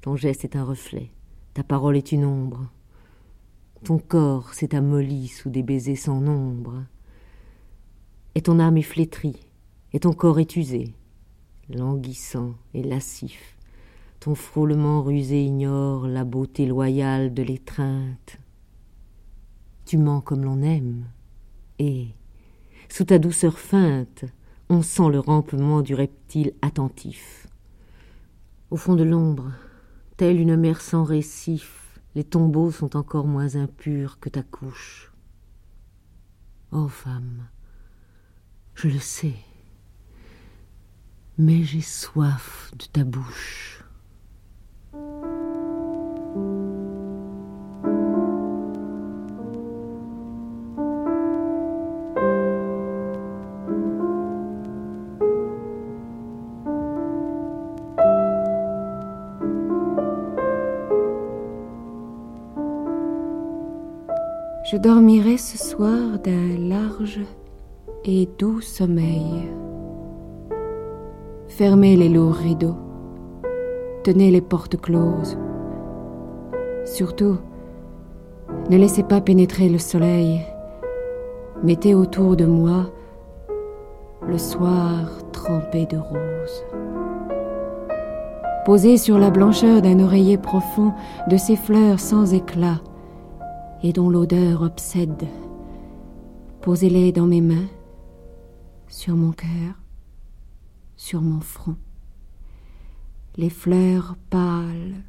Ton geste est un reflet, ta parole est une ombre. Ton corps s'est amolli sous des baisers sans nombre. Et ton âme est flétrie, et ton corps est usé, languissant et lascif. Ton frôlement rusé ignore la beauté loyale de l'étreinte. Tu mens comme l'on aime, et, sous ta douceur feinte, on sent le rampement du reptile attentif. Au fond de l'ombre, telle une mer sans récif, les tombeaux sont encore moins impurs que ta couche. Ô femme, je le sais, mais j'ai soif de ta bouche. Je dormirai ce soir d'un large et doux sommeil. Fermez les lourds rideaux, tenez les portes closes. Surtout, ne laissez pas pénétrer le soleil. Mettez autour de moi le soir trempé de roses. Posez sur la blancheur d'un oreiller profond de ces fleurs sans éclat et dont l'odeur obsède. Posez-les dans mes mains, sur mon cœur, sur mon front. Les fleurs pâles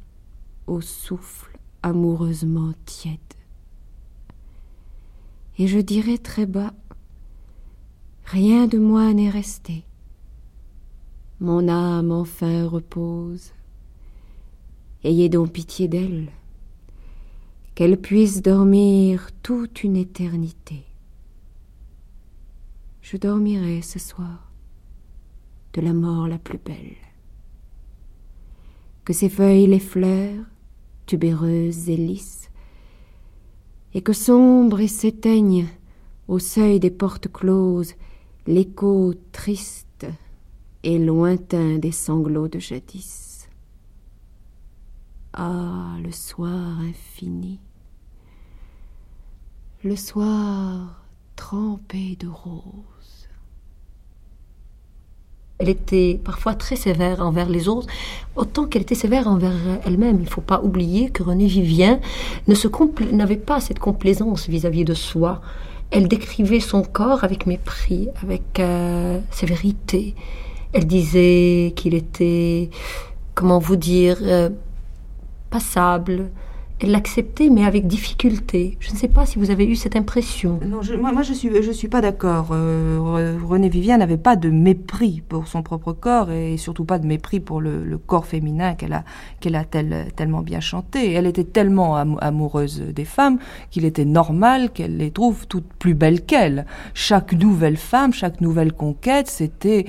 au souffle amoureusement tiède. Et je dirai très bas, rien de moi n'est resté. Mon âme enfin repose. Ayez donc pitié d'elle, qu'elle puisse dormir toute une éternité. Je dormirai ce soir de la mort la plus belle. Que ses feuilles les fleurs, tubéreuses et lisses, et que sombre et s'éteigne au seuil des portes closes l'écho triste et lointain des sanglots de jadis. Ah, le soir infini, le soir trempé de roses. Elle était parfois très sévère envers les autres, autant qu'elle était sévère envers elle-même. Il ne faut pas oublier que Renée Vivien n'avait pas cette complaisance vis-à-vis de soi. Elle décrivait son corps avec mépris, avec euh, sévérité. Elle disait qu'il était, comment vous dire, euh, passable. Elle l'acceptait, mais avec difficulté. Je ne sais pas si vous avez eu cette impression. Non, moi, je suis, je suis pas d'accord. Euh, Re- René Vivien n'avait pas de mépris pour son propre corps et surtout pas de mépris pour le, corps féminin qu'elle a, qu'elle a tel- tellement bien chanté. Elle était tellement am- amoureuse des femmes qu'il était normal qu'elle les trouve toutes plus belles qu'elle. Chaque nouvelle femme, chaque nouvelle conquête, c'était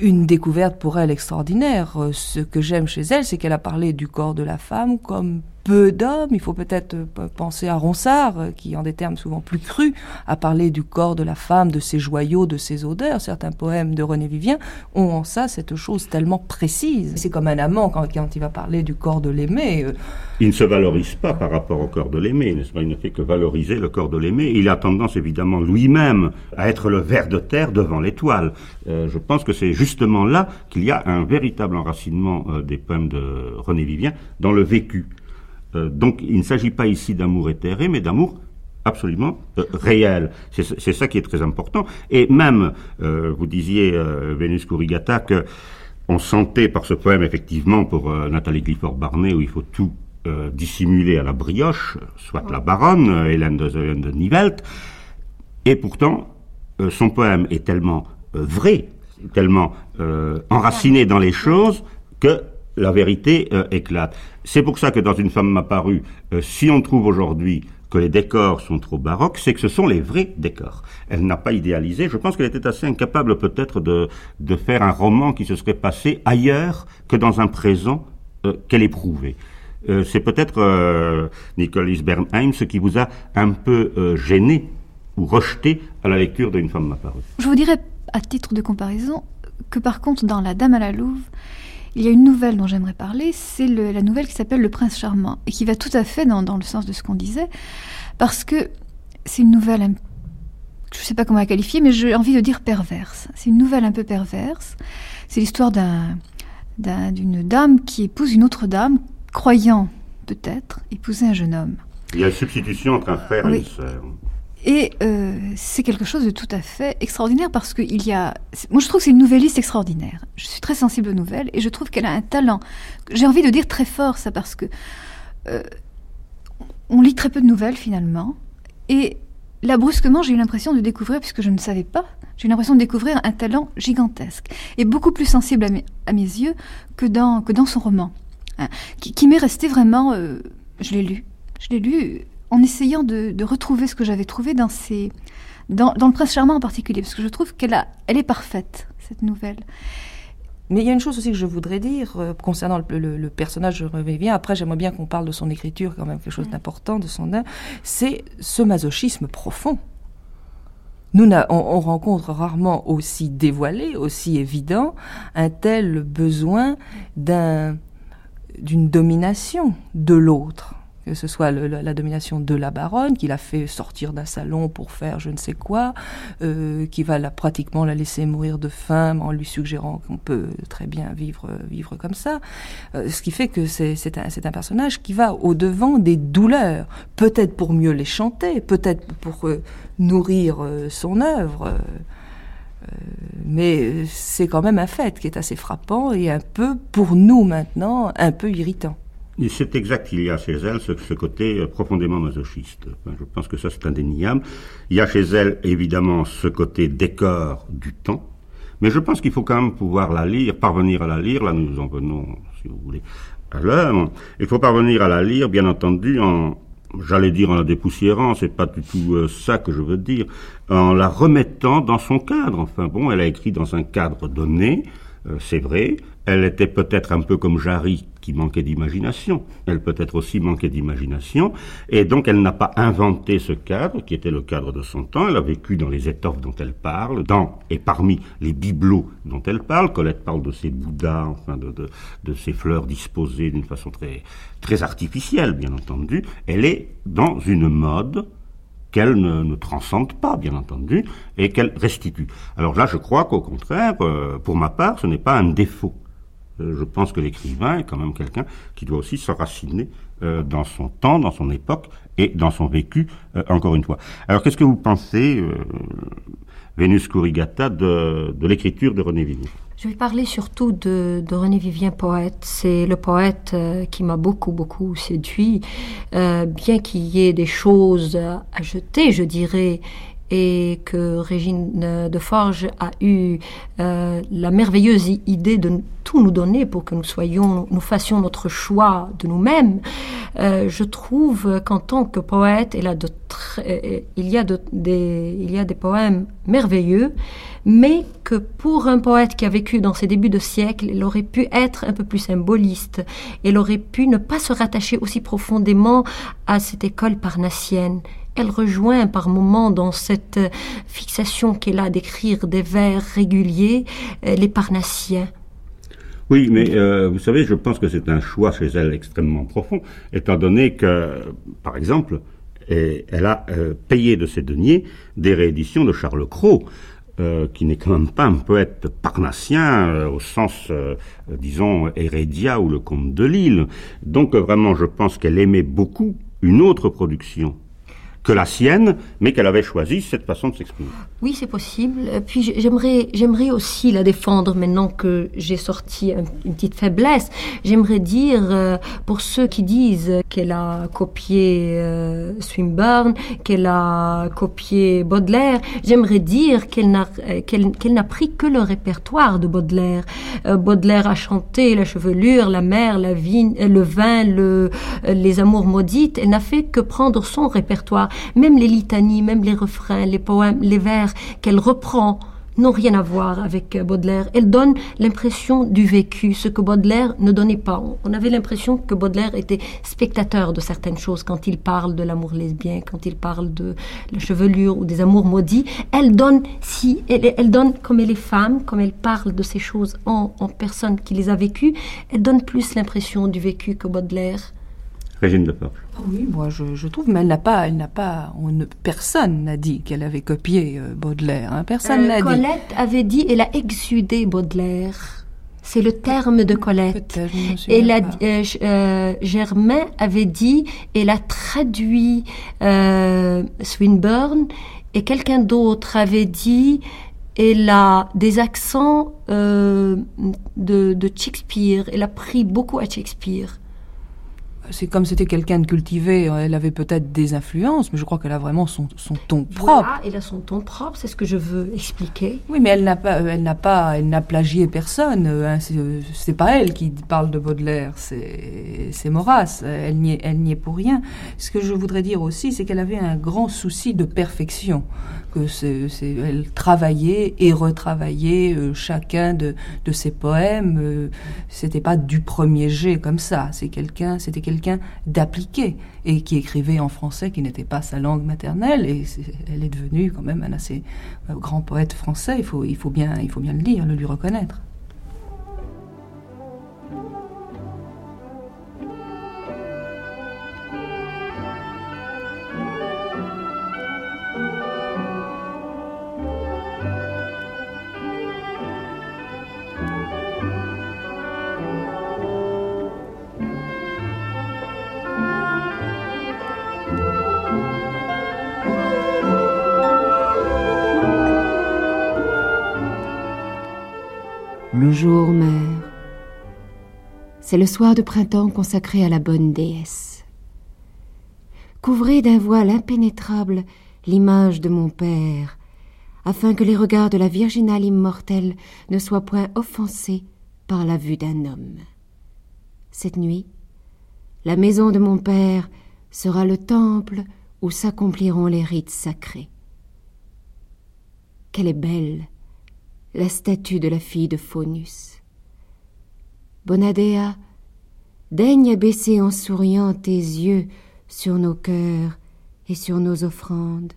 une découverte pour elle extraordinaire. Euh, Ce que j'aime chez elle, c'est qu'elle a parlé du corps de la femme comme peu d'hommes. Il faut peut-être euh, penser à Ronsard, euh, qui, en des termes souvent plus crus, a parlé du corps de la femme, de ses joyaux, de ses odeurs. Certains poèmes de René Vivien ont en ça cette chose tellement précise. C'est comme un amant quand, il va parler du corps de l'aimé. euh, Il ne se valorise pas par rapport au corps de l'aimé, n'est-ce pas? Il ne fait que valoriser le corps de l'aimé. Il a tendance évidemment lui-même à être le ver de terre devant l'étoile. Je pense que c'est justement là qu'il y a un véritable enracinement des poèmes de René Vivien dans le vécu. Euh, donc il ne s'agit pas ici d'amour éthéré, mais d'amour absolument euh, réel. C'est ça qui est très important. Et même, euh, vous disiez, Vénus Corrigata, que on sentait par ce poème, effectivement, pour Nathalie Clifford-Barnet, où il faut tout dissimuler à la brioche, soit la baronne, Hélène de, Hélène de Nivelt, et pourtant, son poème est tellement vrai, tellement enraciné dans les choses, que la vérité euh, éclate. C'est pour ça que dans Une femme m'a paru, euh, si on trouve aujourd'hui que les décors sont trop baroques, c'est que ce sont les vrais décors. Elle n'a pas idéalisé. Je pense qu'elle était assez incapable peut-être de, de faire un roman qui se serait passé ailleurs que dans un présent euh, qu'elle éprouvait. C'est peut-être Nicolas Bernheim ce qui vous a un peu gêné ou rejeté à la lecture d'une femme m'a paru. Je vous dirais, à titre de comparaison, que par contre, dans La Dame à la Louve, il y a une nouvelle dont j'aimerais parler, c'est la nouvelle qui s'appelle Le Prince Charmant, et qui va tout à fait dans, dans le sens de ce qu'on disait, parce que c'est une nouvelle, je ne sais pas comment la qualifier, mais j'ai envie de dire perverse. C'est une nouvelle un peu perverse. C'est l'histoire d'un- d'un- d'une dame qui épouse une autre dame, croyant peut-être épouser un jeune homme. Il y a une substitution entre un frère et une sœur. Et euh, c'est quelque chose de tout à fait extraordinaire parce qu'il y a. Moi, je trouve que c'est une nouvelliste extraordinaire. Je suis très sensible aux nouvelles et je trouve qu'elle a un talent. J'ai envie de dire très fort ça parce que euh, on lit très peu de nouvelles finalement. Et là, brusquement, j'ai eu l'impression de découvrir, puisque je ne savais pas, j'ai eu l'impression de découvrir un talent gigantesque et beaucoup plus sensible à mes, à mes yeux que dans, que dans son roman, hein, qui, qui m'est resté vraiment. euh, je l'ai lu. Je l'ai lu en essayant de, de retrouver ce que j'avais trouvé dans ces. Dans, dans le Prince Charmant en particulier, parce que je trouve qu'elle a, elle est parfaite, cette nouvelle. Mais il y a une chose aussi que je voudrais dire euh, concernant le, le- le personnage de René Vivien. Après, j'aimerais bien qu'on parle de son écriture, quand même quelque chose d'important de son. C'est ce masochisme profond. Nous, on, on rencontre rarement aussi dévoilé, aussi évident, un tel besoin d'un d'une domination de l'autre. Que ce soit la domination de la baronne, qui l'a fait sortir d'un salon pour faire je ne sais quoi, euh, qui va pratiquement la laisser mourir de faim en lui suggérant qu'on peut très bien vivre, vivre comme ça. Euh, ce qui fait que c'est un, personnage qui va au-devant des douleurs, peut-être pour mieux les chanter, peut-être pour euh, nourrir son œuvre. mais c'est quand même un fait qui est assez frappant et un peu, pour nous maintenant, un peu irritant. C'est exact, il y a chez elle ce, côté euh, profondément masochiste. Je pense que ça c'est indéniable. Il y a chez elle évidemment ce côté décor du temps, mais je pense qu'il faut quand même pouvoir la lire, parvenir à la lire. Là nous en venons, si vous voulez, à l'heure. Il faut parvenir à la lire, bien entendu, en, j'allais dire en la dépoussiérant, c'est pas du tout euh, ça que je veux dire, en la remettant dans son cadre. Enfin bon, elle a écrit dans un cadre donné, c'est vrai. Elle était peut-être un peu comme Jarry, qui manquait d'imagination. Elle peut-être aussi manquait d'imagination. Et donc, elle n'a pas inventé ce cadre, qui était le cadre de son temps. Elle a vécu dans les étoffes dont elle parle, dans et parmi les bibelots dont elle parle. Colette parle de ces bouddhas, enfin, de, de, de ces fleurs disposées d'une façon très, très artificielle, bien entendu. Elle est dans une mode qu'elle ne, transcende pas, bien entendu, et qu'elle restitue. Alors là, je crois qu'au contraire, euh, pour ma part, ce n'est pas un défaut. Euh, je pense que l'écrivain est quand même quelqu'un qui doit aussi s'enraciner euh, dans son temps, dans son époque et dans son vécu, encore une fois. Alors qu'est-ce que vous pensez, Vénus Corrigata, de, l'écriture de René Vivien Je vais parler surtout de, René Vivien, poète. C'est le poète euh, qui m'a beaucoup, beaucoup séduit. Euh, bien qu'il y ait des choses à jeter, je dirais, et que Régine de Forge a eu euh, la merveilleuse idée de tout nous donner pour que nous soyons, nous fassions notre choix de nous-mêmes. Euh, je trouve qu'en tant que poète, il, y a de- des, il y a des poèmes merveilleux, mais que pour un poète qui a vécu dans ses débuts de siècle, il aurait pu être un peu plus symboliste. Il aurait pu ne pas se rattacher aussi profondément à cette école parnassienne. Elle rejoint par moments dans cette fixation qu'elle a d'écrire des vers réguliers euh, les parnassiens. Oui, mais euh, vous savez, je pense que c'est un choix chez elle extrêmement profond, étant donné que, par exemple, elle a euh, payé de ses deniers des rééditions de Charles Cros, qui n'est quand même pas un poète parnassien au sens, disons, Hérédia ou le comte de Lille. Donc vraiment, je pense qu'elle aimait beaucoup une autre production que la sienne, mais qu'elle avait choisi cette façon de s'exprimer. Oui, c'est possible. Euh, Puis j'aimerais, j'aimerais aussi la défendre maintenant que j'ai sorti un- une petite faiblesse. J'aimerais dire, euh, pour ceux qui disent qu'elle a copié euh, Swinburne, qu'elle a copié Baudelaire, j'aimerais dire qu'elle n'a, qu'elle, n'a pris que le répertoire de Baudelaire. Baudelaire a chanté la chevelure, la mer, la vigne, le vin, le, les amours maudites. Elle n'a fait que prendre son répertoire. Même les litanies, même les refrains, les poèmes, les vers qu'elle reprend n'ont rien à voir avec euh, Baudelaire. Elle donne l'impression du vécu, ce que Baudelaire ne donnait pas. On avait l'impression que Baudelaire était spectateur de certaines choses quand il parle de l'amour lesbien, quand il parle de la chevelure ou des amours maudits. Elle donne, si, elle, donne comme elle est femme, comme elle parle de ces choses en, personne qui les a vécues, elle donne plus l'impression du vécu que Baudelaire. Régine Deforge. Ah Oui, moi je, je trouve, mais elle n'a pas, elle n'a pas, on ne- personne n'a dit qu'elle avait copié euh, Baudelaire. hein, personne Euh, n'a dit. Colette avait dit, elle a exudé Baudelaire. C'est le terme de Colette. Et la, euh, euh, Germain avait dit, elle a traduit euh, Swinburne, et quelqu'un d'autre avait dit, elle a des accents de, de Shakespeare, elle a pris beaucoup à Shakespeare. C'est comme c'était quelqu'un de cultivé, elle avait peut-être des influences, mais je crois qu'elle a vraiment son, son ton propre. Voilà, elle a son ton propre, c'est ce que je veux expliquer. Oui, mais elle n'a pas, elle n'a pas, elle n'a plagié personne. euh, hein, c'est, euh, c'est pas elle qui parle de Baudelaire, c'est, c'est Maurras. Elle n'y est, elle n'y est pour rien. Ce que je voudrais dire aussi, c'est qu'elle avait un grand souci de perfection. Elle travaillait et retravaillait euh, chacun de, ses poèmes. euh, c'était pas du premier jet comme ça. C'est quelqu'un, c'était quelqu'un d'appliqué et qui écrivait en français, qui n'était pas sa langue maternelle. Et elle est devenue quand même un assez euh, grand poète français. Il faut, il faut bien, il faut bien le dire, le lui reconnaître. Le jour meurt. C'est le soir de printemps consacré à la bonne déesse. Couvrez d'un voile impénétrable l'image de mon père, afin que les regards de la virginale immortelle ne soient point offensés par la vue d'un homme. Cette nuit, la maison de mon père sera le temple où s'accompliront les rites sacrés. Qu'elle est belle, la statue de la fille de Faunus. Bonadea, daigne abaisser en souriant tes yeux sur nos cœurs et sur nos offrandes.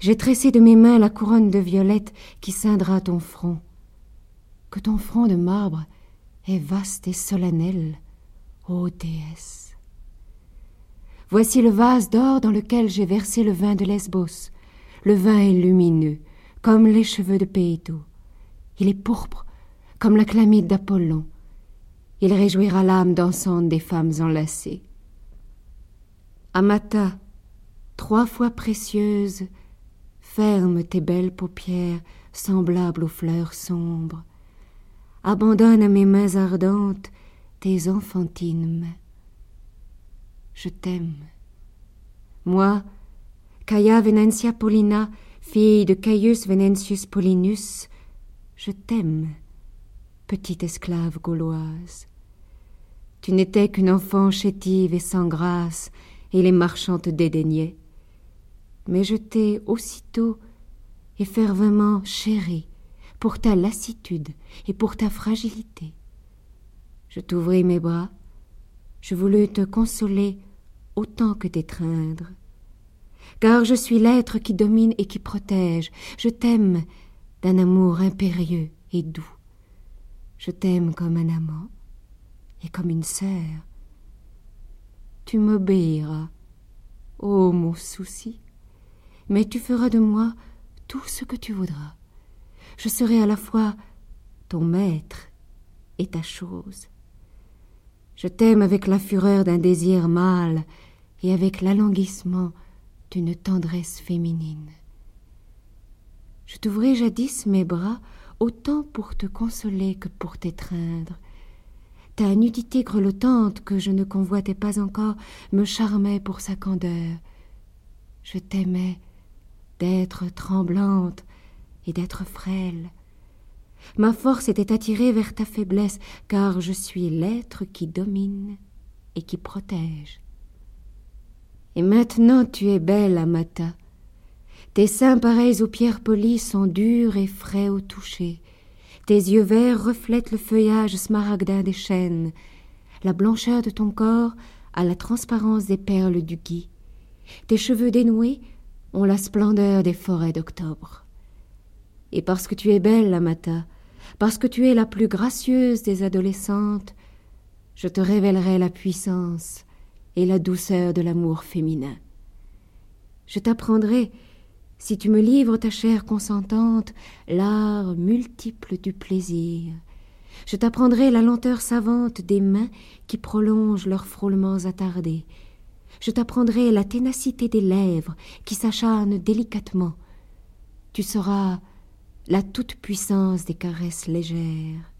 J'ai tressé de mes mains la couronne de violette qui ceindra ton front. Que ton front de marbre est vaste et solennel, ô déesse. Voici le vase d'or dans lequel j'ai versé le vin de Lesbos. Le vin est lumineux, comme les cheveux de Péito. Il est pourpre, comme la chlamyde d'Apollon. Il réjouira l'âme dansante des femmes enlacées. Amata, trois fois précieuse, ferme tes belles paupières semblables aux fleurs sombres. Abandonne à mes mains ardentes tes enfantines. Je t'aime. Moi, Caia Venencia Paulina, fille de Caius Venentius Paulinus, je t'aime, petite esclave gauloise. Tu n'étais qu'une enfant chétive et sans grâce, et les marchands te dédaignaient. Mais je t'ai aussitôt et fervemment chérie pour ta lassitude et pour ta fragilité. Je t'ouvris mes bras, je voulus te consoler autant que t'étreindre. Car je suis l'être qui domine et qui protège. Je t'aime d'un amour impérieux et doux. Je t'aime comme un amant et comme une sœur. Tu m'obéiras, ô mon souci, mais tu feras de moi tout ce que tu voudras. Je serai à la fois ton maître et ta chose. Je t'aime avec la fureur d'un désir mâle et avec l'alanguissement d'une tendresse féminine. Je t'ouvrais jadis mes bras autant pour te consoler que pour t'étreindre. Ta nudité grelottante que je ne convoitais pas encore me charmait pour sa candeur. Je t'aimais d'être tremblante et d'être frêle. Ma force était attirée vers ta faiblesse, car je suis l'être qui domine et qui protège. Et maintenant tu es belle, Amata. Tes seins pareils aux pierres polies sont durs et frais au toucher. Tes yeux verts reflètent le feuillage smaragdin des chênes. La blancheur de ton corps a la transparence des perles du gui. Tes cheveux dénoués ont la splendeur des forêts d'octobre. Et parce que tu es belle, Amata, parce que tu es la plus gracieuse des adolescentes, je te révélerai la puissance et la douceur de l'amour féminin. Je t'apprendrai, si tu me livres ta chair consentante, l'art multiple du plaisir. Je t'apprendrai la lenteur savante des mains qui prolongent leurs frôlements attardés. Je t'apprendrai la ténacité des lèvres qui s'acharnent délicatement. Tu sauras la toute-puissance des caresses légères.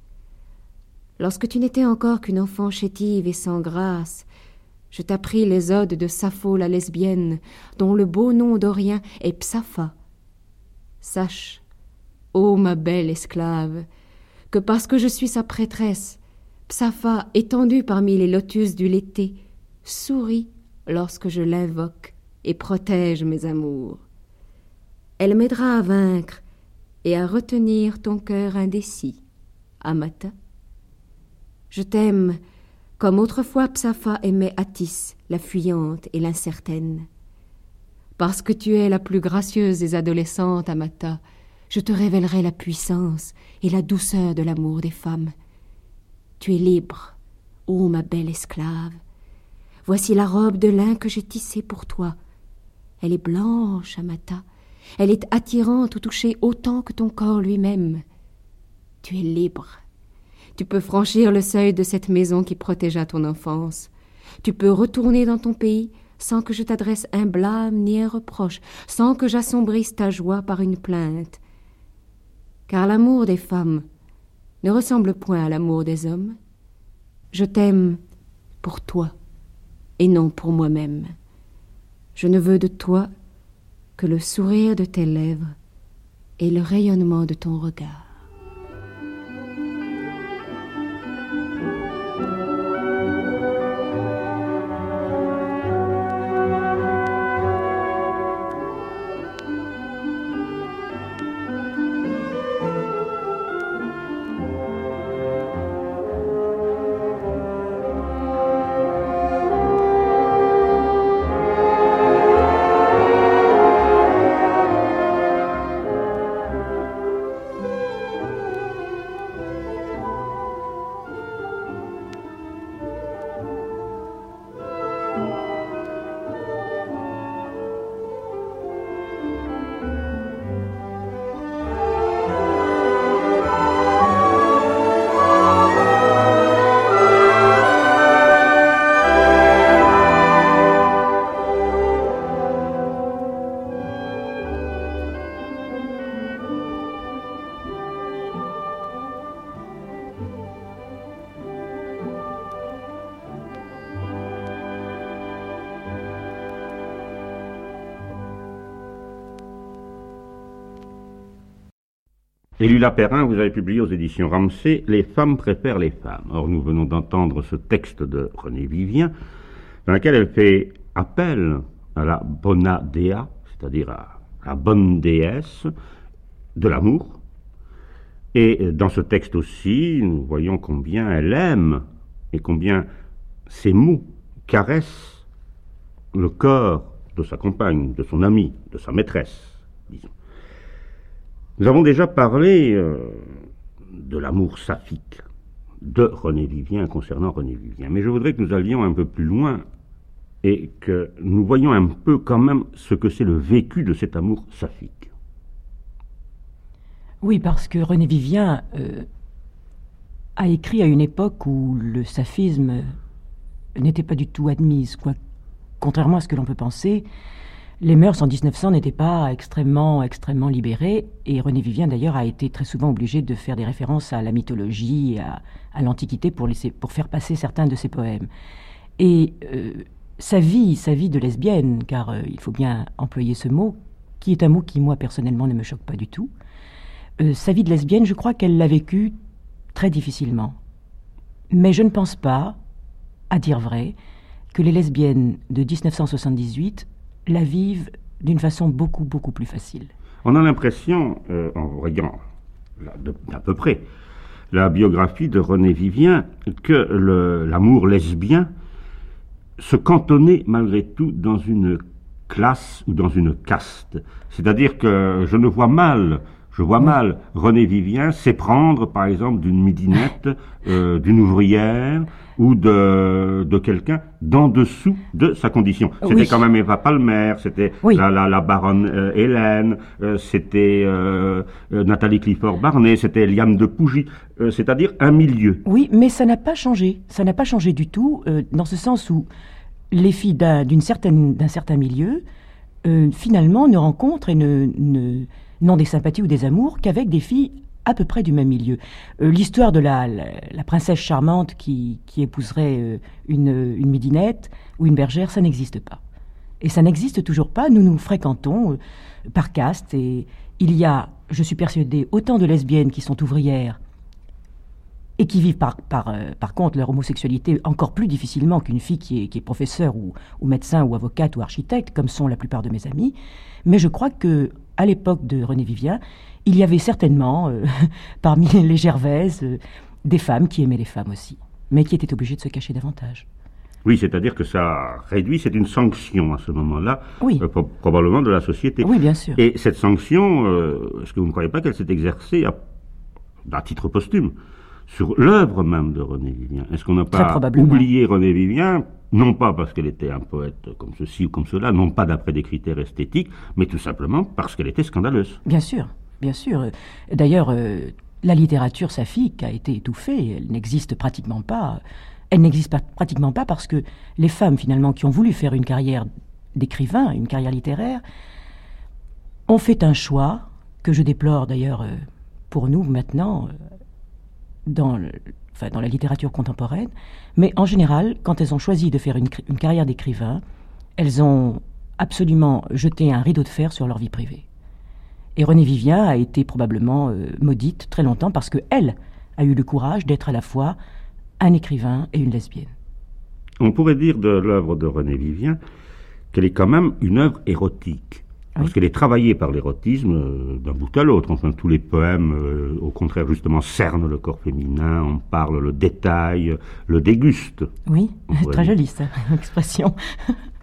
Lorsque tu n'étais encore qu'une enfant chétive et sans grâce, je t'appris les odes de Sappho la lesbienne, dont le beau nom dorien est Psapha. Sache, ô ma belle esclave, que parce que je suis sa prêtresse, Psapha, étendue parmi les lotus du l'été, sourit lorsque je l'invoque et protège mes amours. Elle m'aidera à vaincre et à retenir ton cœur indécis, Amata. Je t'aime comme autrefois Psapha aimait Attis, la fuyante et l'incertaine. Parce que tu es la plus gracieuse des adolescentes, Amata, je te révélerai la puissance et la douceur de l'amour des femmes. Tu es libre, ô ma belle esclave. Voici la robe de lin que j'ai tissée pour toi. Elle est blanche, Amata, elle est attirante au toucher autant que ton corps lui-même. Tu es libre. Tu peux franchir le seuil de cette maison qui protégea ton enfance. Tu peux retourner dans ton pays sans que je t'adresse un blâme ni un reproche, sans que j'assombrisse ta joie par une plainte. Car l'amour des femmes ne ressemble point à l'amour des hommes. Je t'aime pour toi et non pour moi-même. Je ne veux de toi que le sourire de tes lèvres et le rayonnement de ton regard. Élula Perrin, vous avez publié aux éditions Ramsey Les femmes préfèrent les femmes. Or, nous venons d'entendre ce texte de René Vivien, dans lequel elle fait appel à la bona dea, c'est-à-dire à la bonne déesse de l'amour. Et dans ce texte aussi, nous voyons combien elle aime et combien ces mots caressent le corps de sa compagne, de son amie, de sa maîtresse, disons. Nous avons déjà parlé euh, de l'amour saphique de René Vivien concernant René Vivien, mais je voudrais que nous allions un peu plus loin et que nous voyions un peu quand même ce que c'est le vécu de cet amour saphique. Oui, parce que René Vivien euh, a écrit à une époque où le saphisme n'était pas du tout admise. Contrairement à ce que l'on peut penser, les mœurs en 1900 n'étaient pas extrêmement, extrêmement libérées, et René Vivien d'ailleurs a été très souvent obligé de faire des références à la mythologie, à, l'Antiquité pour faire passer certains de ses poèmes. Et euh, sa vie, sa vie de lesbienne, car euh, il faut bien employer ce mot, qui est un mot qui moi personnellement ne me choque pas du tout, euh, sa vie de lesbienne, je crois qu'elle l'a vécue très difficilement. Mais je ne pense pas, à dire vrai, que les lesbiennes de 1978 la vivent d'une façon beaucoup, beaucoup plus facile. On a l'impression, euh, en voyant d'à peu près la biographie de René Vivien, que l'amour lesbien se cantonnait malgré tout dans une classe ou dans une caste. C'est-à-dire que je ne vois mal, je vois mal René Vivien s'éprendre, par exemple, d'une midinette, euh, d'une ouvrière ou de, de quelqu'un d'en dessous de sa condition. C'était Oui. quand même Eva Palmer, c'était Oui. la, la, la baronne euh, Hélène, euh, c'était euh, euh, Nathalie Clifford Barnet, c'était Liane de Pougy, c'est-à-dire un milieu. Oui, mais ça n'a pas changé. Ça n'a pas changé du tout, dans ce sens où les filles d'un d'une certaine- d'un certain milieu, finalement, ne rencontrent et ne, ne- n'ont des sympathies ou des amours qu'avec des filles à peu près du même milieu. Euh, L'histoire de la, la, princesse charmante qui, qui épouserait euh, une, midinette ou une bergère, ça n'existe pas. Et ça n'existe toujours pas. Nous nous fréquentons euh, par caste et il y a, je suis persuadée, autant de lesbiennes qui sont ouvrières et qui vivent par, contre leur homosexualité encore plus difficilement qu'une fille qui est, qui professeure ou, ou médecin ou avocate ou architecte, comme sont la plupart de mes amis. Mais je crois que à l'époque de René Vivien, il y avait certainement euh, parmi les Gervaises euh, des femmes qui aimaient les femmes aussi, mais qui étaient obligées de se cacher davantage. Oui, c'est-à-dire que ça réduit, c'est une sanction à ce moment-là, Oui. euh, pro- probablement de la société. Oui, bien sûr. Et cette sanction, est-ce que vous ne croyez pas qu'elle s'est exercée à, à titre posthume? Sur l'œuvre même de René Vivien Est-ce qu'on n'a pas oublié René Vivien? Non pas parce qu'elle était un poète comme ceci ou comme cela, non pas d'après des critères esthétiques, mais tout simplement parce qu'elle était scandaleuse. Bien sûr, bien sûr. D'ailleurs, euh, la littérature saphique a été étouffée. Elle n'existe pratiquement pas. Elle n'existe pas, pratiquement pas parce que les femmes, finalement, qui ont voulu faire une carrière d'écrivain, une carrière littéraire, ont fait un choix que je déplore d'ailleurs euh, pour nous maintenant, euh, dans, la littérature contemporaine, mais en général, quand elles ont choisi de faire une carrière d'écrivain, elles ont absolument jeté un rideau de fer sur leur vie privée. Et Renée Vivien a été probablement euh, maudite très longtemps parce qu'elle a eu le courage d'être à la fois un écrivain et une lesbienne. On pourrait dire de l'œuvre de René Vivien qu'elle est quand même une œuvre érotique. Parce Oui. qu'elle est travaillée par l'érotisme euh, d'un bout à l'autre. Enfin, tous les poèmes, euh, au contraire, justement, cernent le corps féminin, on parle, le détail, le déguste. Oui, très jolie ça, l'expression.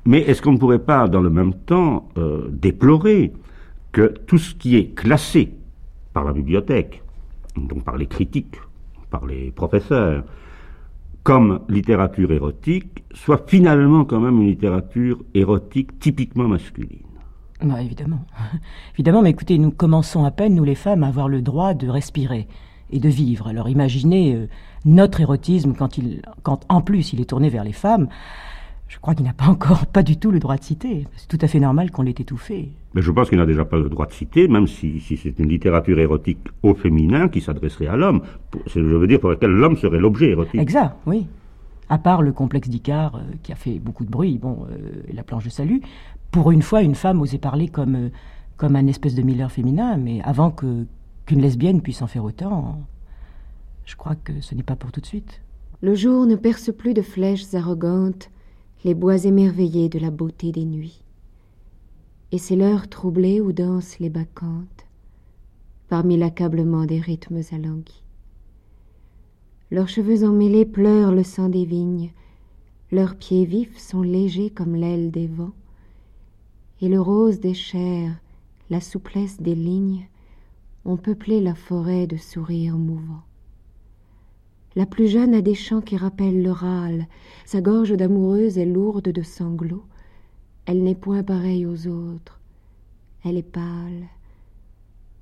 Mais est-ce qu'on ne pourrait pas, dans le même temps, euh, déplorer que tout ce qui est classé par la bibliothèque, donc par les critiques, par les professeurs, comme littérature érotique, soit finalement quand même une littérature érotique typiquement masculine? Bah, évidemment. évidemment, mais écoutez, nous commençons à peine, nous les femmes, à avoir le droit de respirer et de vivre. Alors imaginez euh, notre érotisme quand, il, quand en plus il est tourné vers les femmes. Je crois qu'il n'a pas encore pas du tout le droit de citer. C'est tout à fait normal qu'on l'ait étouffé. Mais je pense qu'il n'a déjà pas le droit de citer, même si, si c'est une littérature érotique au féminin qui s'adresserait à l'homme. Je veux dire pour laquelle l'homme serait l'objet érotique. Exact, oui. À part le complexe d'Icare, euh, qui a fait beaucoup de bruit, bon, euh, la planche de salut, pour une fois, une femme osait parler comme, euh, comme un espèce de Miller féminin, mais avant que, qu'une lesbienne puisse en faire autant, je crois que ce n'est pas pour tout de suite. Le jour ne perce plus de flèches arrogantes les bois émerveillés de la beauté des nuits. Et c'est l'heure troublée où dansent les bacchantes, parmi l'accablement des rythmes alanguis. Leurs cheveux emmêlés pleurent le sang des vignes, leurs pieds vifs sont légers comme l'aile des vents, et le rose des chairs, la souplesse des lignes, ont peuplé la forêt de sourires mouvants. La plus jeune a des chants qui rappellent le râle. Sa gorge d'amoureuse est lourde de sanglots. Elle n'est point pareille aux autres. Elle est pâle.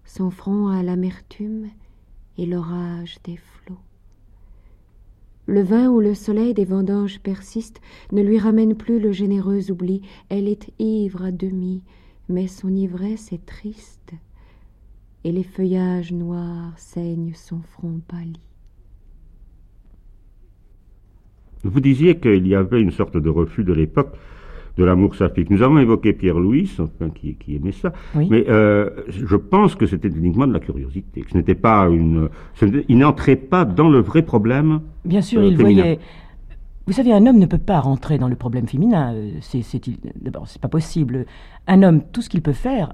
Son front a l'amertume et l'orage des flots. Le vin où le soleil des vendanges persiste ne lui ramène plus le généreux oubli. Elle est ivre à demi, mais son ivresse est triste, et les feuillages noirs saignent son front pâli. Vous disiez qu'il y avait une sorte de refus de l'époque de l'amour saphique. Nous avons évoqué Pierre-Louis, enfin, qui, qui aimait ça, Oui. mais euh, je pense que c'était uniquement de la curiosité, que ce n'était pas une... ce il n'entrait pas dans le vrai problème. Bien sûr, Euh, il féminin. voyait. Vous savez, un homme ne peut pas rentrer dans le problème féminin. euh, C'est, d'abord, c'est pas possible. Un homme, tout ce qu'il peut faire,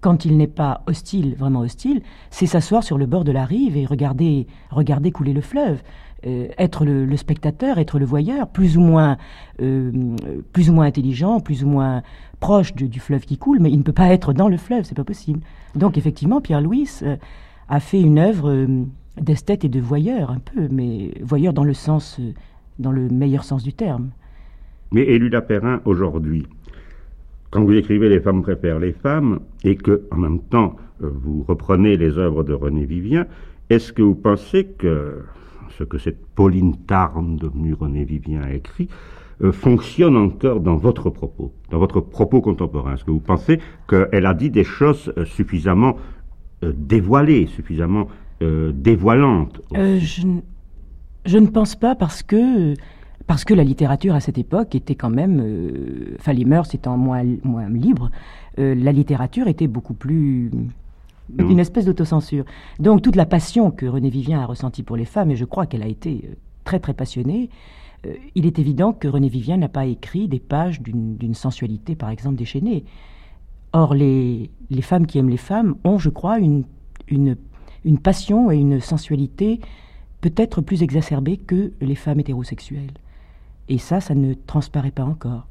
quand il n'est pas hostile, vraiment hostile, c'est s'asseoir sur le bord de la rive et regarder, regarder couler le fleuve. Euh, être le, spectateur, être le voyeur, plus ou moins, euh, plus ou moins intelligent, plus ou moins proche du, fleuve qui coule, mais il ne peut pas être dans le fleuve, c'est pas possible. Donc effectivement, Pierre-Louis euh, a fait une œuvre d'esthète et de voyeur un peu, mais voyeur dans le sens, dans le meilleur sens du terme. Mais Élu Perrin, aujourd'hui, quand vous écrivez Les femmes préfèrent les femmes, et que, en même temps, vous reprenez les œuvres de René Vivien, est-ce que vous pensez que ce que cette Pauline Tarn, devenue René Vivien, a écrit, euh, fonctionne encore dans votre propos, dans votre propos contemporain. Est-ce que vous pensez qu'elle a dit des choses euh, suffisamment euh, dévoilées, suffisamment dévoilantes je, ne pense pas parce que parce que la littérature à cette époque était quand même, enfin les mœurs étant moins moins libres, la littérature était beaucoup plus Une espèce d'autocensure. Donc toute la passion que René Vivien a ressentie pour les femmes, et je crois qu'elle a été euh, très très passionnée, euh, il est évident que René Vivien n'a pas écrit des pages d'une d'une sensualité, par exemple, déchaînée. Or, les, les femmes qui aiment les femmes ont, je crois, une, une, une passion et une sensualité peut-être plus exacerbées que les femmes hétérosexuelles. Et ça, ça ne transparaît pas encore.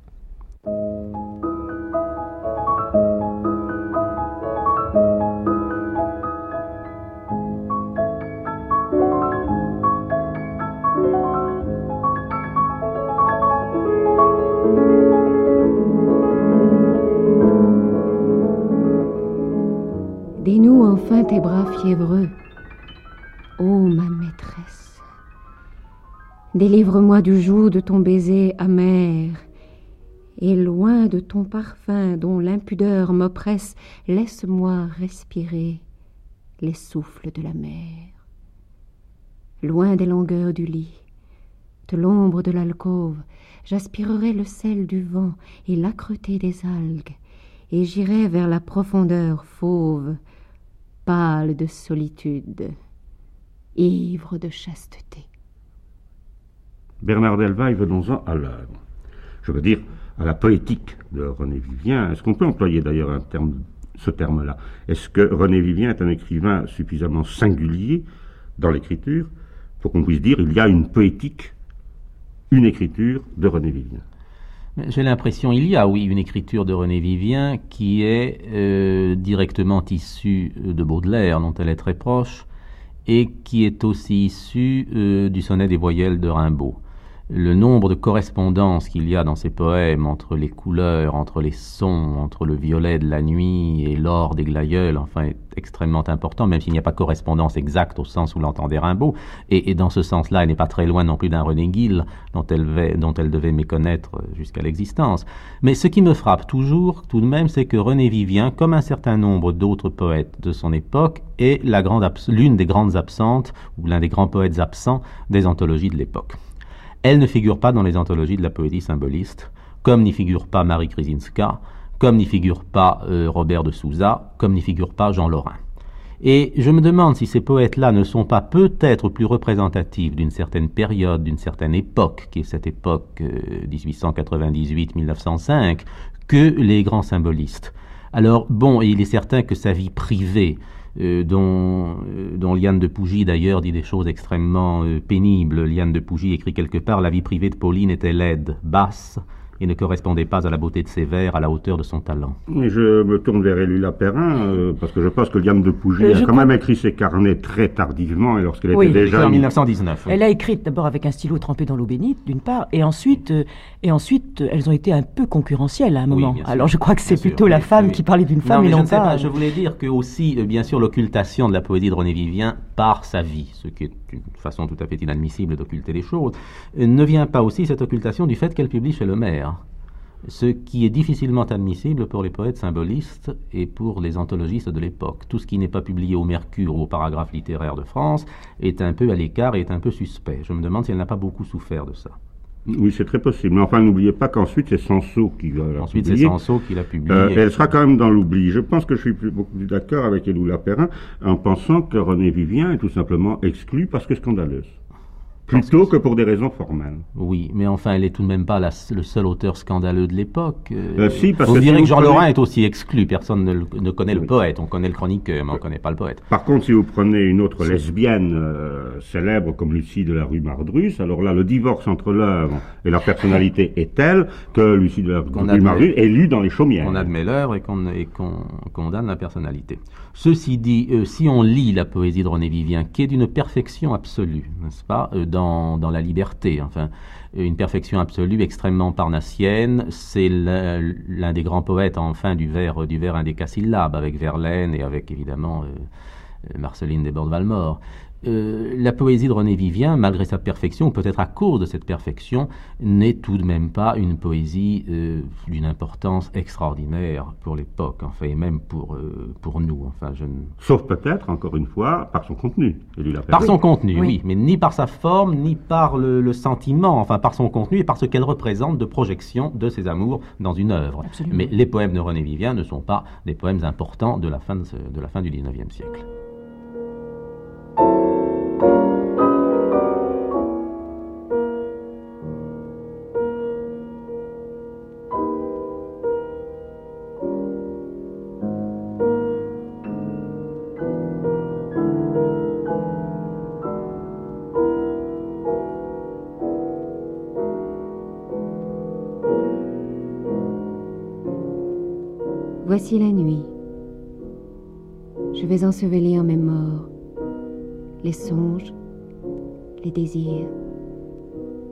Enfin tes bras fiévreux, ô ma maîtresse. Délivre-moi du joug de ton baiser amer, et loin de ton parfum dont l'impudeur m'oppresse, laisse-moi respirer les souffles de la mer. loin des longueurs du lit. De l'ombre de l'alcôve, j'aspirerai le sel du vent et l'âcreté des algues, et j'irai vers la profondeur fauve, pâle de solitude, ivre de chasteté. Bernard Delvaille, venons-en à l'œuvre. Je veux dire, à la poétique de René Vivien. Est-ce qu'on peut employer d'ailleurs ce terme-là? Est-ce que René Vivien est un écrivain suffisamment singulier dans l'écriture pour qu'on puisse dire il y a une poétique, une écriture de René Vivien? J'ai l'impression il y a, oui, une écriture de René Vivien qui est euh, directement issue de Baudelaire, dont elle est très proche, et qui est aussi issue euh, du sonnet des voyelles de Rimbaud le nombre de correspondances qu'il y a dans ces poèmes entre les couleurs, entre les sons, entre le violet de la nuit et l'or des glaïeuls, enfin, est extrêmement important, même s'il n'y a pas correspondance exacte au sens où l'entendait Rimbaud. Et, dans ce sens-là, elle n'est pas très loin non plus d'un René Gill, dont elle, dont elle devait méconnaître jusqu'à l'existence. Mais ce qui me frappe toujours, tout de même, c'est que René Vivien, comme un certain nombre d'autres poètes de son époque, est l'une des grandes absentes, ou l'un des grands poètes absents des anthologies de l'époque. Elle ne figure pas dans les anthologies de la poésie symboliste, comme n'y figure pas Marie Krizinska, comme n'y figure pas euh, Robert de Souza, comme n'y figure pas Jean Lorrain. Et je me demande si ces poètes-là ne sont pas peut-être plus représentatifs d'une certaine période, d'une certaine époque, qui est cette époque 1898-1905, euh, que les grands symbolistes. Alors, bon, il est certain que sa vie privée, euh, dont, euh, dont, Liane de Pougy d'ailleurs dit des choses extrêmement euh, pénibles. Liane de Pougy écrit quelque part La vie privée de Pauline était laide, basse, et ne correspondait pas à la beauté de ses vers, à la hauteur de son talent. je me tourne vers Élula Perrin, euh, parce que je pense que Liane de Pougy euh, a quand même écrit ses carnets très tardivement, et lorsqu'elle était déjà... en 1919. Elle a écrit d'abord avec un stylo trempé dans l'eau bénite, d'une part, et ensuite, euh, et ensuite, elles ont été un peu concurrentielles à un moment. Alors je crois que c'est plutôt la femme qui parlait d'une femme, et non je pas. Je voulais dire que aussi, bien sûr, l'occultation de la poésie de René Vivien par sa vie, ce qui est une façon tout à fait inadmissible d'occulter les choses, ne vient pas aussi, cette occultation, du fait qu'elle publie chez le maire ce qui est difficilement admissible pour les poètes symbolistes et pour les anthologistes de l'époque. Tout ce qui n'est pas publié au Mercure ou au paragraphe littéraire de France est un peu à l'écart et est un peu suspect. Je me demande si elle n'a pas beaucoup souffert de ça. Oui, c'est très possible. Mais enfin, n'oubliez pas qu'ensuite, c'est Sanso qui va Ensuite, c'est Sanso qui l'a publié. Euh, elle sera quand même dans l'oubli. Je pense que je suis plus, beaucoup plus d'accord avec Eloula Perrin en pensant que René Vivien est tout simplement exclu parce que scandaleuse. Plutôt que pour des raisons formelles. Oui, mais enfin, elle est tout de même pas la, le seul auteur scandaleux de l'époque. Euh, euh si, parce on dirait que Jean Lorrain est aussi exclu. Personne ne, ne connaît le poète. On connaît le chroniqueur, mais on ne connaît pas le poète. Par contre, si vous prenez une autre lesbienne euh, célèbre comme Lucie de la rue Mardrus, alors là, le divorce entre l'œuvre et la personnalité est tel que Lucie de la rue Mardrus est lue dans les chaumières. On admet l'œuvre et qu'on qu condamne la personnalité. Ceci dit, euh, si on lit la poésie de René Vivien, qui est d'une perfection absolue, n'est-ce pas, euh, dans, la liberté, enfin, une perfection absolue extrêmement parnassienne, c'est l'un des grands poètes, enfin, du vers, du vers indécasyllabe, avec Verlaine et avec, évidemment, euh, Marceline Desbordes-Valmore. Euh, la poésie de René Vivien, malgré sa perfection, peut-être à cause de cette perfection, n'est tout de même pas une poésie euh, d'une importance extraordinaire pour l'époque, enfin, et même pour, euh, pour nous. Enfin, je Sauf peut-être, encore une fois, par son contenu. Par son contenu, oui. mais ni par sa forme, ni par le, sentiment, enfin, par son contenu et par ce qu'elle représente de projection de ses amours dans une œuvre. Mais les poèmes de René Vivien ne sont pas des poèmes importants de la fin, de, de la fin du XIXe siècle. Vais ensevelir mes morts, les songes, les désirs,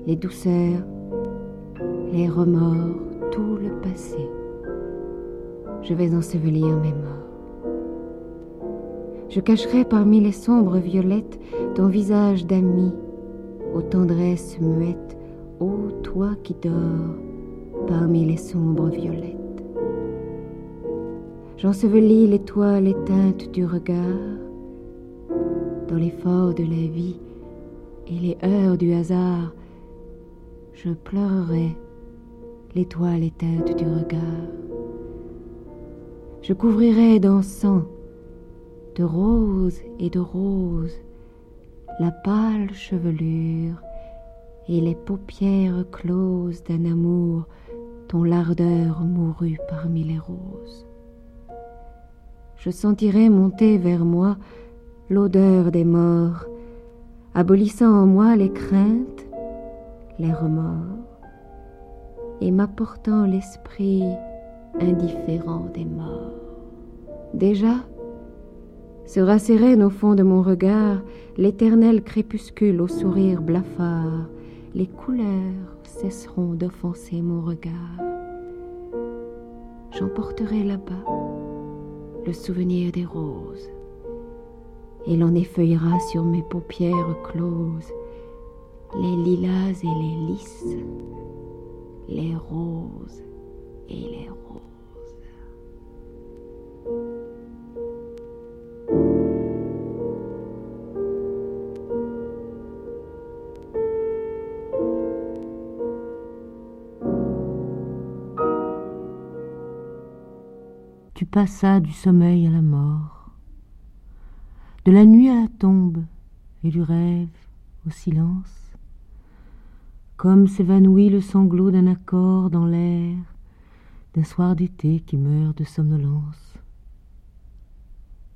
les douceurs, les remords, tout le passé. Je vais ensevelir mes morts. Je cacherai parmi les sombres violettes ton visage d'ami, aux tendresses muettes, ô toi qui dors parmi les sombres violettes. J'ensevelis l'étoile éteinte du regard dans l'effort de la vie et les heures du hasard, je pleurerai l'étoile éteinte du regard. Je couvrirai d'encens, de roses et de roses, la pâle chevelure et les paupières closes d'un amour dont l'ardeur mourut parmi les roses. Je sentirai monter vers moi l'odeur des morts, abolissant en moi les craintes, les remords, et m'apportant l'esprit indifférent des morts. Déjà, sera sérène au fond de mon regard l'éternel crépuscule au sourire blafard, les couleurs cesseront d'offenser mon regard. J'emporterai là-bas le souvenir des roses, et l'on effeuillera sur mes paupières closes les lilas et les lys, les roses et les roses. Tu passas du sommeil à la mort, de la nuit à la tombe et du rêve au silence, comme s'évanouit le sanglot d'un accord dans l'air d'un soir d'été qui meurt de somnolence.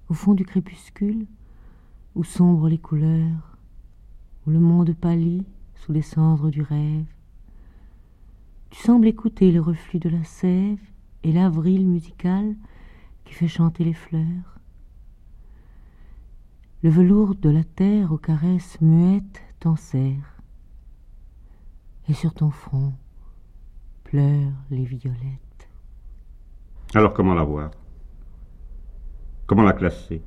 Au fond du crépuscule, où sombrent les couleurs, où le monde pâlit sous les cendres du rêve, tu sembles écouter le reflux de la sève et l'avril musical qui fait chanter les fleurs. Le velours de la terre aux caresses muettes t'enserre, et sur ton front pleurent les violettes. Alors comment la voir? Comment la classer?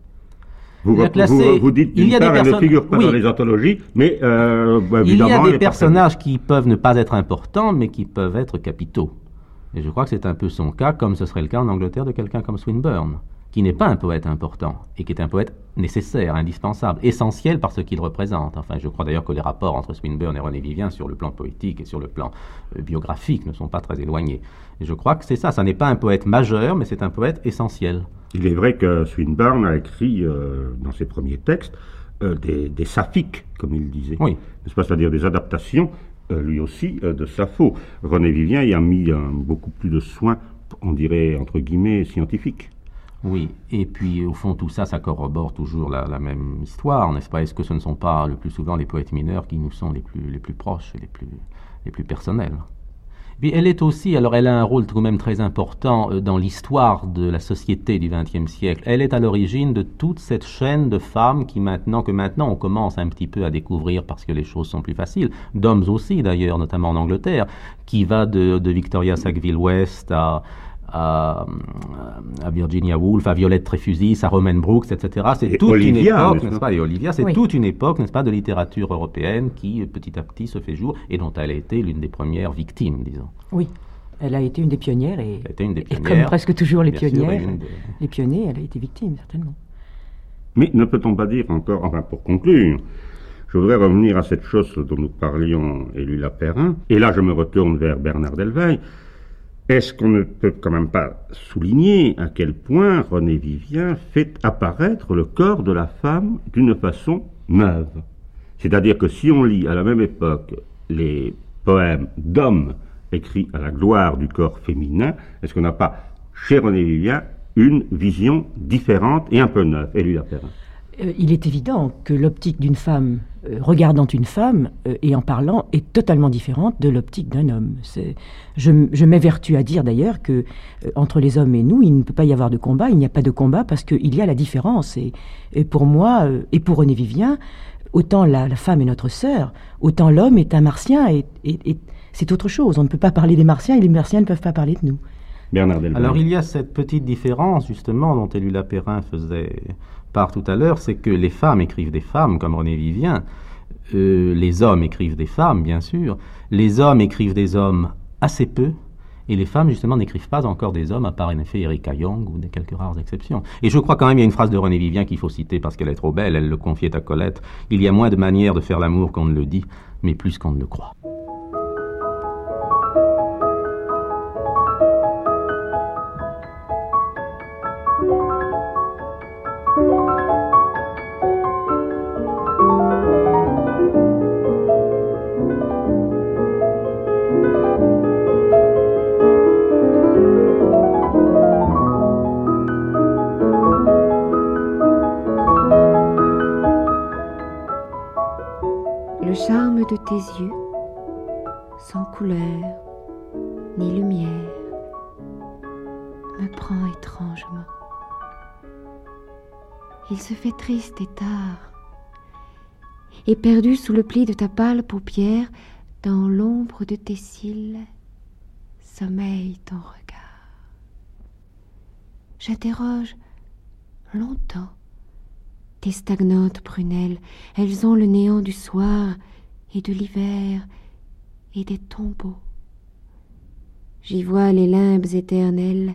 Vous, La vous- classer, vous- vous dites il y d'une a des part, elle ne personnes- figure pas oui. dans les anthologies, mais euh, bah, Il y a des personnages qui peuvent ne pas être importants, mais qui peuvent être capitaux. Et je crois que c'est un peu son cas, comme ce serait le cas en Angleterre de quelqu'un comme Swinburne, qui n'est pas un poète important, et qui est un poète nécessaire, indispensable, essentiel par ce qu'il représente. Enfin, je crois d'ailleurs que les rapports entre Swinburne et René Vivien sur le plan poétique et sur le plan euh, biographique ne sont pas très éloignés. Et je crois que c'est ça, ça n'est pas un poète majeur, mais c'est un poète essentiel. Il est vrai que Swinburne a écrit euh, dans ses premiers textes euh, des, des saphiques, comme il disait. Oui. N'est-ce pas? C'est-à-dire des adaptations, lui aussi, euh, de Sappho. René Vivien y a mis euh, beaucoup plus de soins, on dirait, entre guillemets, scientifiques. Oui, et puis au fond tout ça, ça corrobore toujours la, la même histoire, n'est-ce pas? Est-ce que ce ne sont pas le plus souvent les poètes mineurs qui nous sont les plus, les plus proches et les plus, les plus personnels? Elle est aussi, alors elle a un rôle tout de même très important euh, dans l'histoire de la société du XXe siècle. Elle est à l'origine de toute cette chaîne de femmes qui maintenant, que maintenant on commence un petit peu à découvrir parce que les choses sont plus faciles, d'hommes aussi d'ailleurs, notamment en Angleterre, qui va de, de Victoria Sackville West à, à, à Virginia Woolf, à Violette Tréfusis, à Romaine Brooks, etc. C'est Et toute Olivia, une époque, n'est-ce pas Et Olivia, c'est Oui. toute une époque, n'est-ce pas, de littérature européenne qui, euh, petit à petit, se fait jour et dont elle a été l'une des premières victimes, disons. Oui, elle a été une des pionnières et, Elle a été une des et pionnières. comme presque toujours les sûr, pionnières, des- les pionniers, elle a été victime certainement. Mais ne peut-on pas dire encore, enfin pour conclure, je voudrais revenir à cette chose dont nous parlions, Élu Perrin, et là je me retourne vers Bernard Delveil. Est-ce qu'on ne peut quand même pas souligner à quel point René Vivien fait apparaître le corps de la femme d'une façon neuve? C'est-à-dire que si on lit à la même époque les poèmes d'hommes écrits à la gloire du corps féminin, est-ce qu'on n'a pas chez René Vivien une vision différente et un peu neuve? Perrin. Euh, il est évident que l'optique d'une femme euh, regardant une femme euh, et en parlant est totalement différente de l'optique d'un homme. C'est- Je, m'évertue à dire d'ailleurs que euh, entre les hommes et nous, il ne peut pas y avoir de combat. Il n'y a pas de combat parce qu'il y a la différence. Et, et pour moi euh, et pour René Vivien, autant la, la femme est notre sœur, autant l'homme est un martien et, et- et c'est autre chose. On ne peut pas parler des martiens et les martiens ne peuvent pas parler de nous. Bernard. Alors il y a cette petite différence justement dont Élu Lapérin faisait part tout à l'heure, c'est que les femmes écrivent des femmes comme René Vivien, euh, les hommes écrivent des femmes bien sûr, les hommes écrivent des hommes assez peu, Et les femmes, justement, n'écrivent pas encore des hommes, à part en effet Erika Young ou des quelques rares exceptions. Et je crois quand même, il y a une phrase de René Vivien qu'il faut citer parce qu'elle est trop belle. Elle le confiait à Colette. Il y a moins de manières de faire l'amour qu'on ne le dit, mais plus qu'on ne le croit. Tes yeux, sans couleur ni lumière, me prend étrangement. Il se fait triste et tard, et perdu sous le pli de ta pâle paupière, dans l'ombre de tes cils, sommeille ton regard. J'interroge longtemps tes stagnantes prunelles, elles ont le néant du soir et de l'hiver et des tombeaux. J'y vois les limbes éternelles,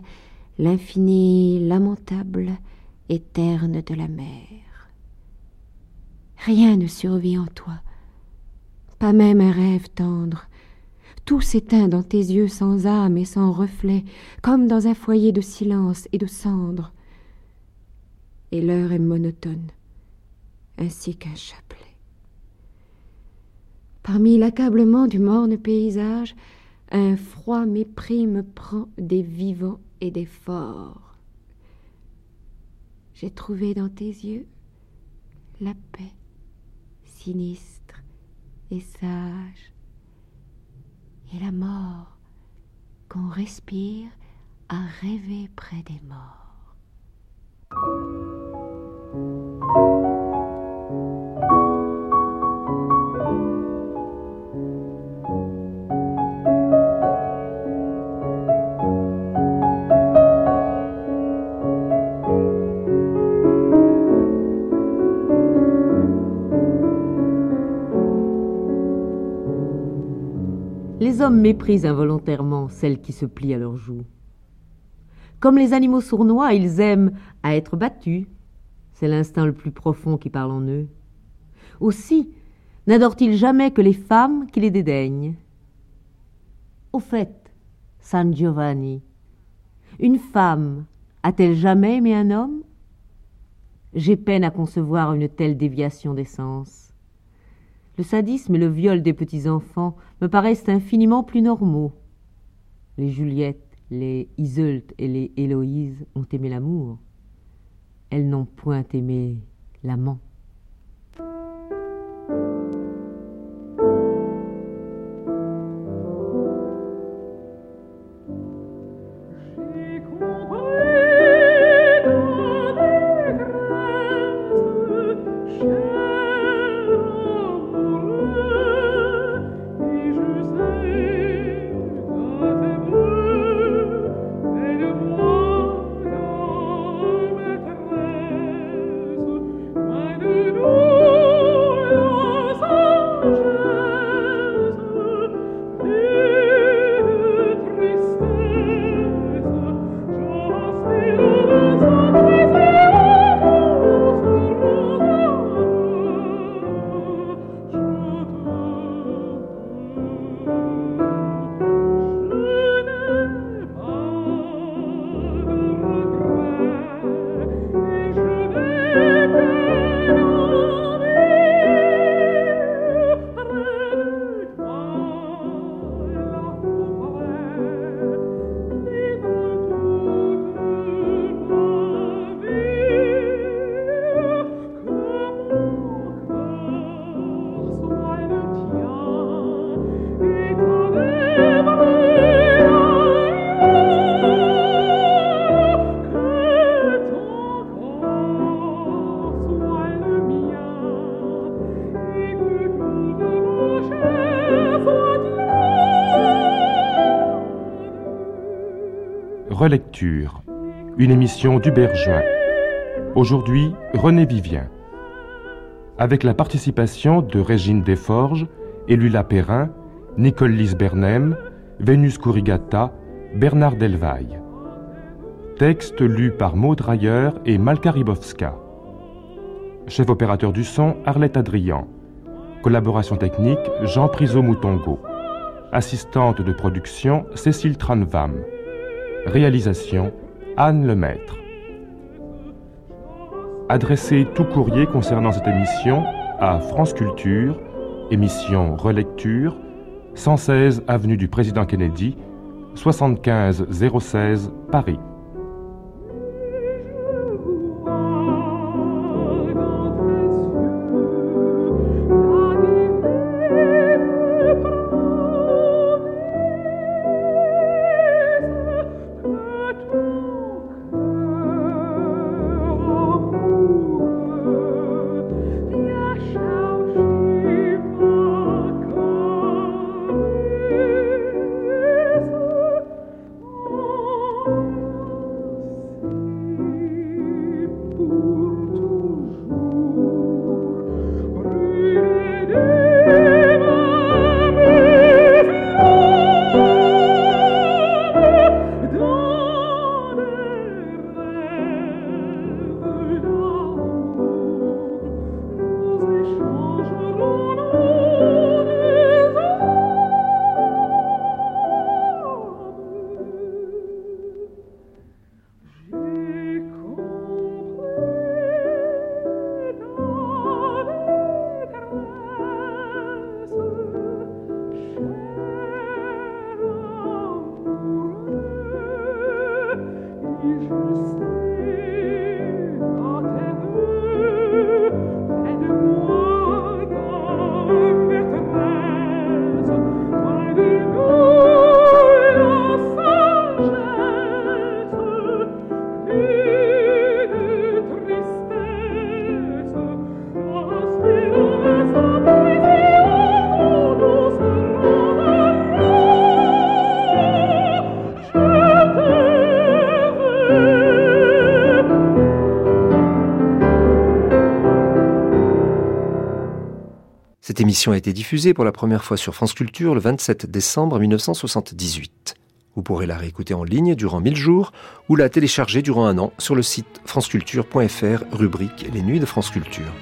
l'infini lamentable et terne de la mer. Rien ne survit en toi, pas même un rêve tendre. Tout s'éteint dans tes yeux sans âme et sans reflet, comme dans un foyer de silence et de cendre. Et l'heure est monotone, ainsi qu'un chapelet. Parmi l'accablement du morne paysage, un froid mépris me prend des vivants et des forts. J'ai trouvé dans tes yeux la paix, sinistre et sage, et la mort qu'on respire à rêver près des morts. Les hommes méprisent involontairement celles qui se plient à leurs joues. Comme les animaux sournois, ils aiment à être battus. C'est l'instinct le plus profond qui parle en eux. Aussi, n'adorent-ils jamais que les femmes qui les dédaignent? Au fait, San Giovanni, une femme a-t-elle jamais aimé un homme? J'ai peine à concevoir une telle déviation des sens. Le sadisme et le viol des petits-enfants me paraissent infiniment plus normaux. Les Juliette, les Iseult et les Héloïse ont aimé l'amour. Elles n'ont point aimé l'amant. Relecture, une émission d'Hubert Juin. Aujourd'hui, René Vivien. Avec la participation de Régine Desforges, Elula Perrin, Nicole Lise Bernem, Vénus Corrigata Bernard Delvaille. Texte lu par Maud Dreyer et Malka Ribowska. Chef opérateur du son, Arlette Adrian. Collaboration technique, Jean Priso-Moutongo. Assistante de production, Cécile Tranvam. Réalisation, Anne Lemaître. Adressez tout courrier concernant cette émission à France Culture, émission Relecture, 116 avenue du Président Kennedy, 75 016 Paris. Cette émission a été diffusée pour la première fois sur France Culture le 27 décembre 1978. Vous pourrez la réécouter en ligne durant 1000 jours ou la télécharger durant un an sur le site franceculture.fr rubrique Les Nuits de France Culture.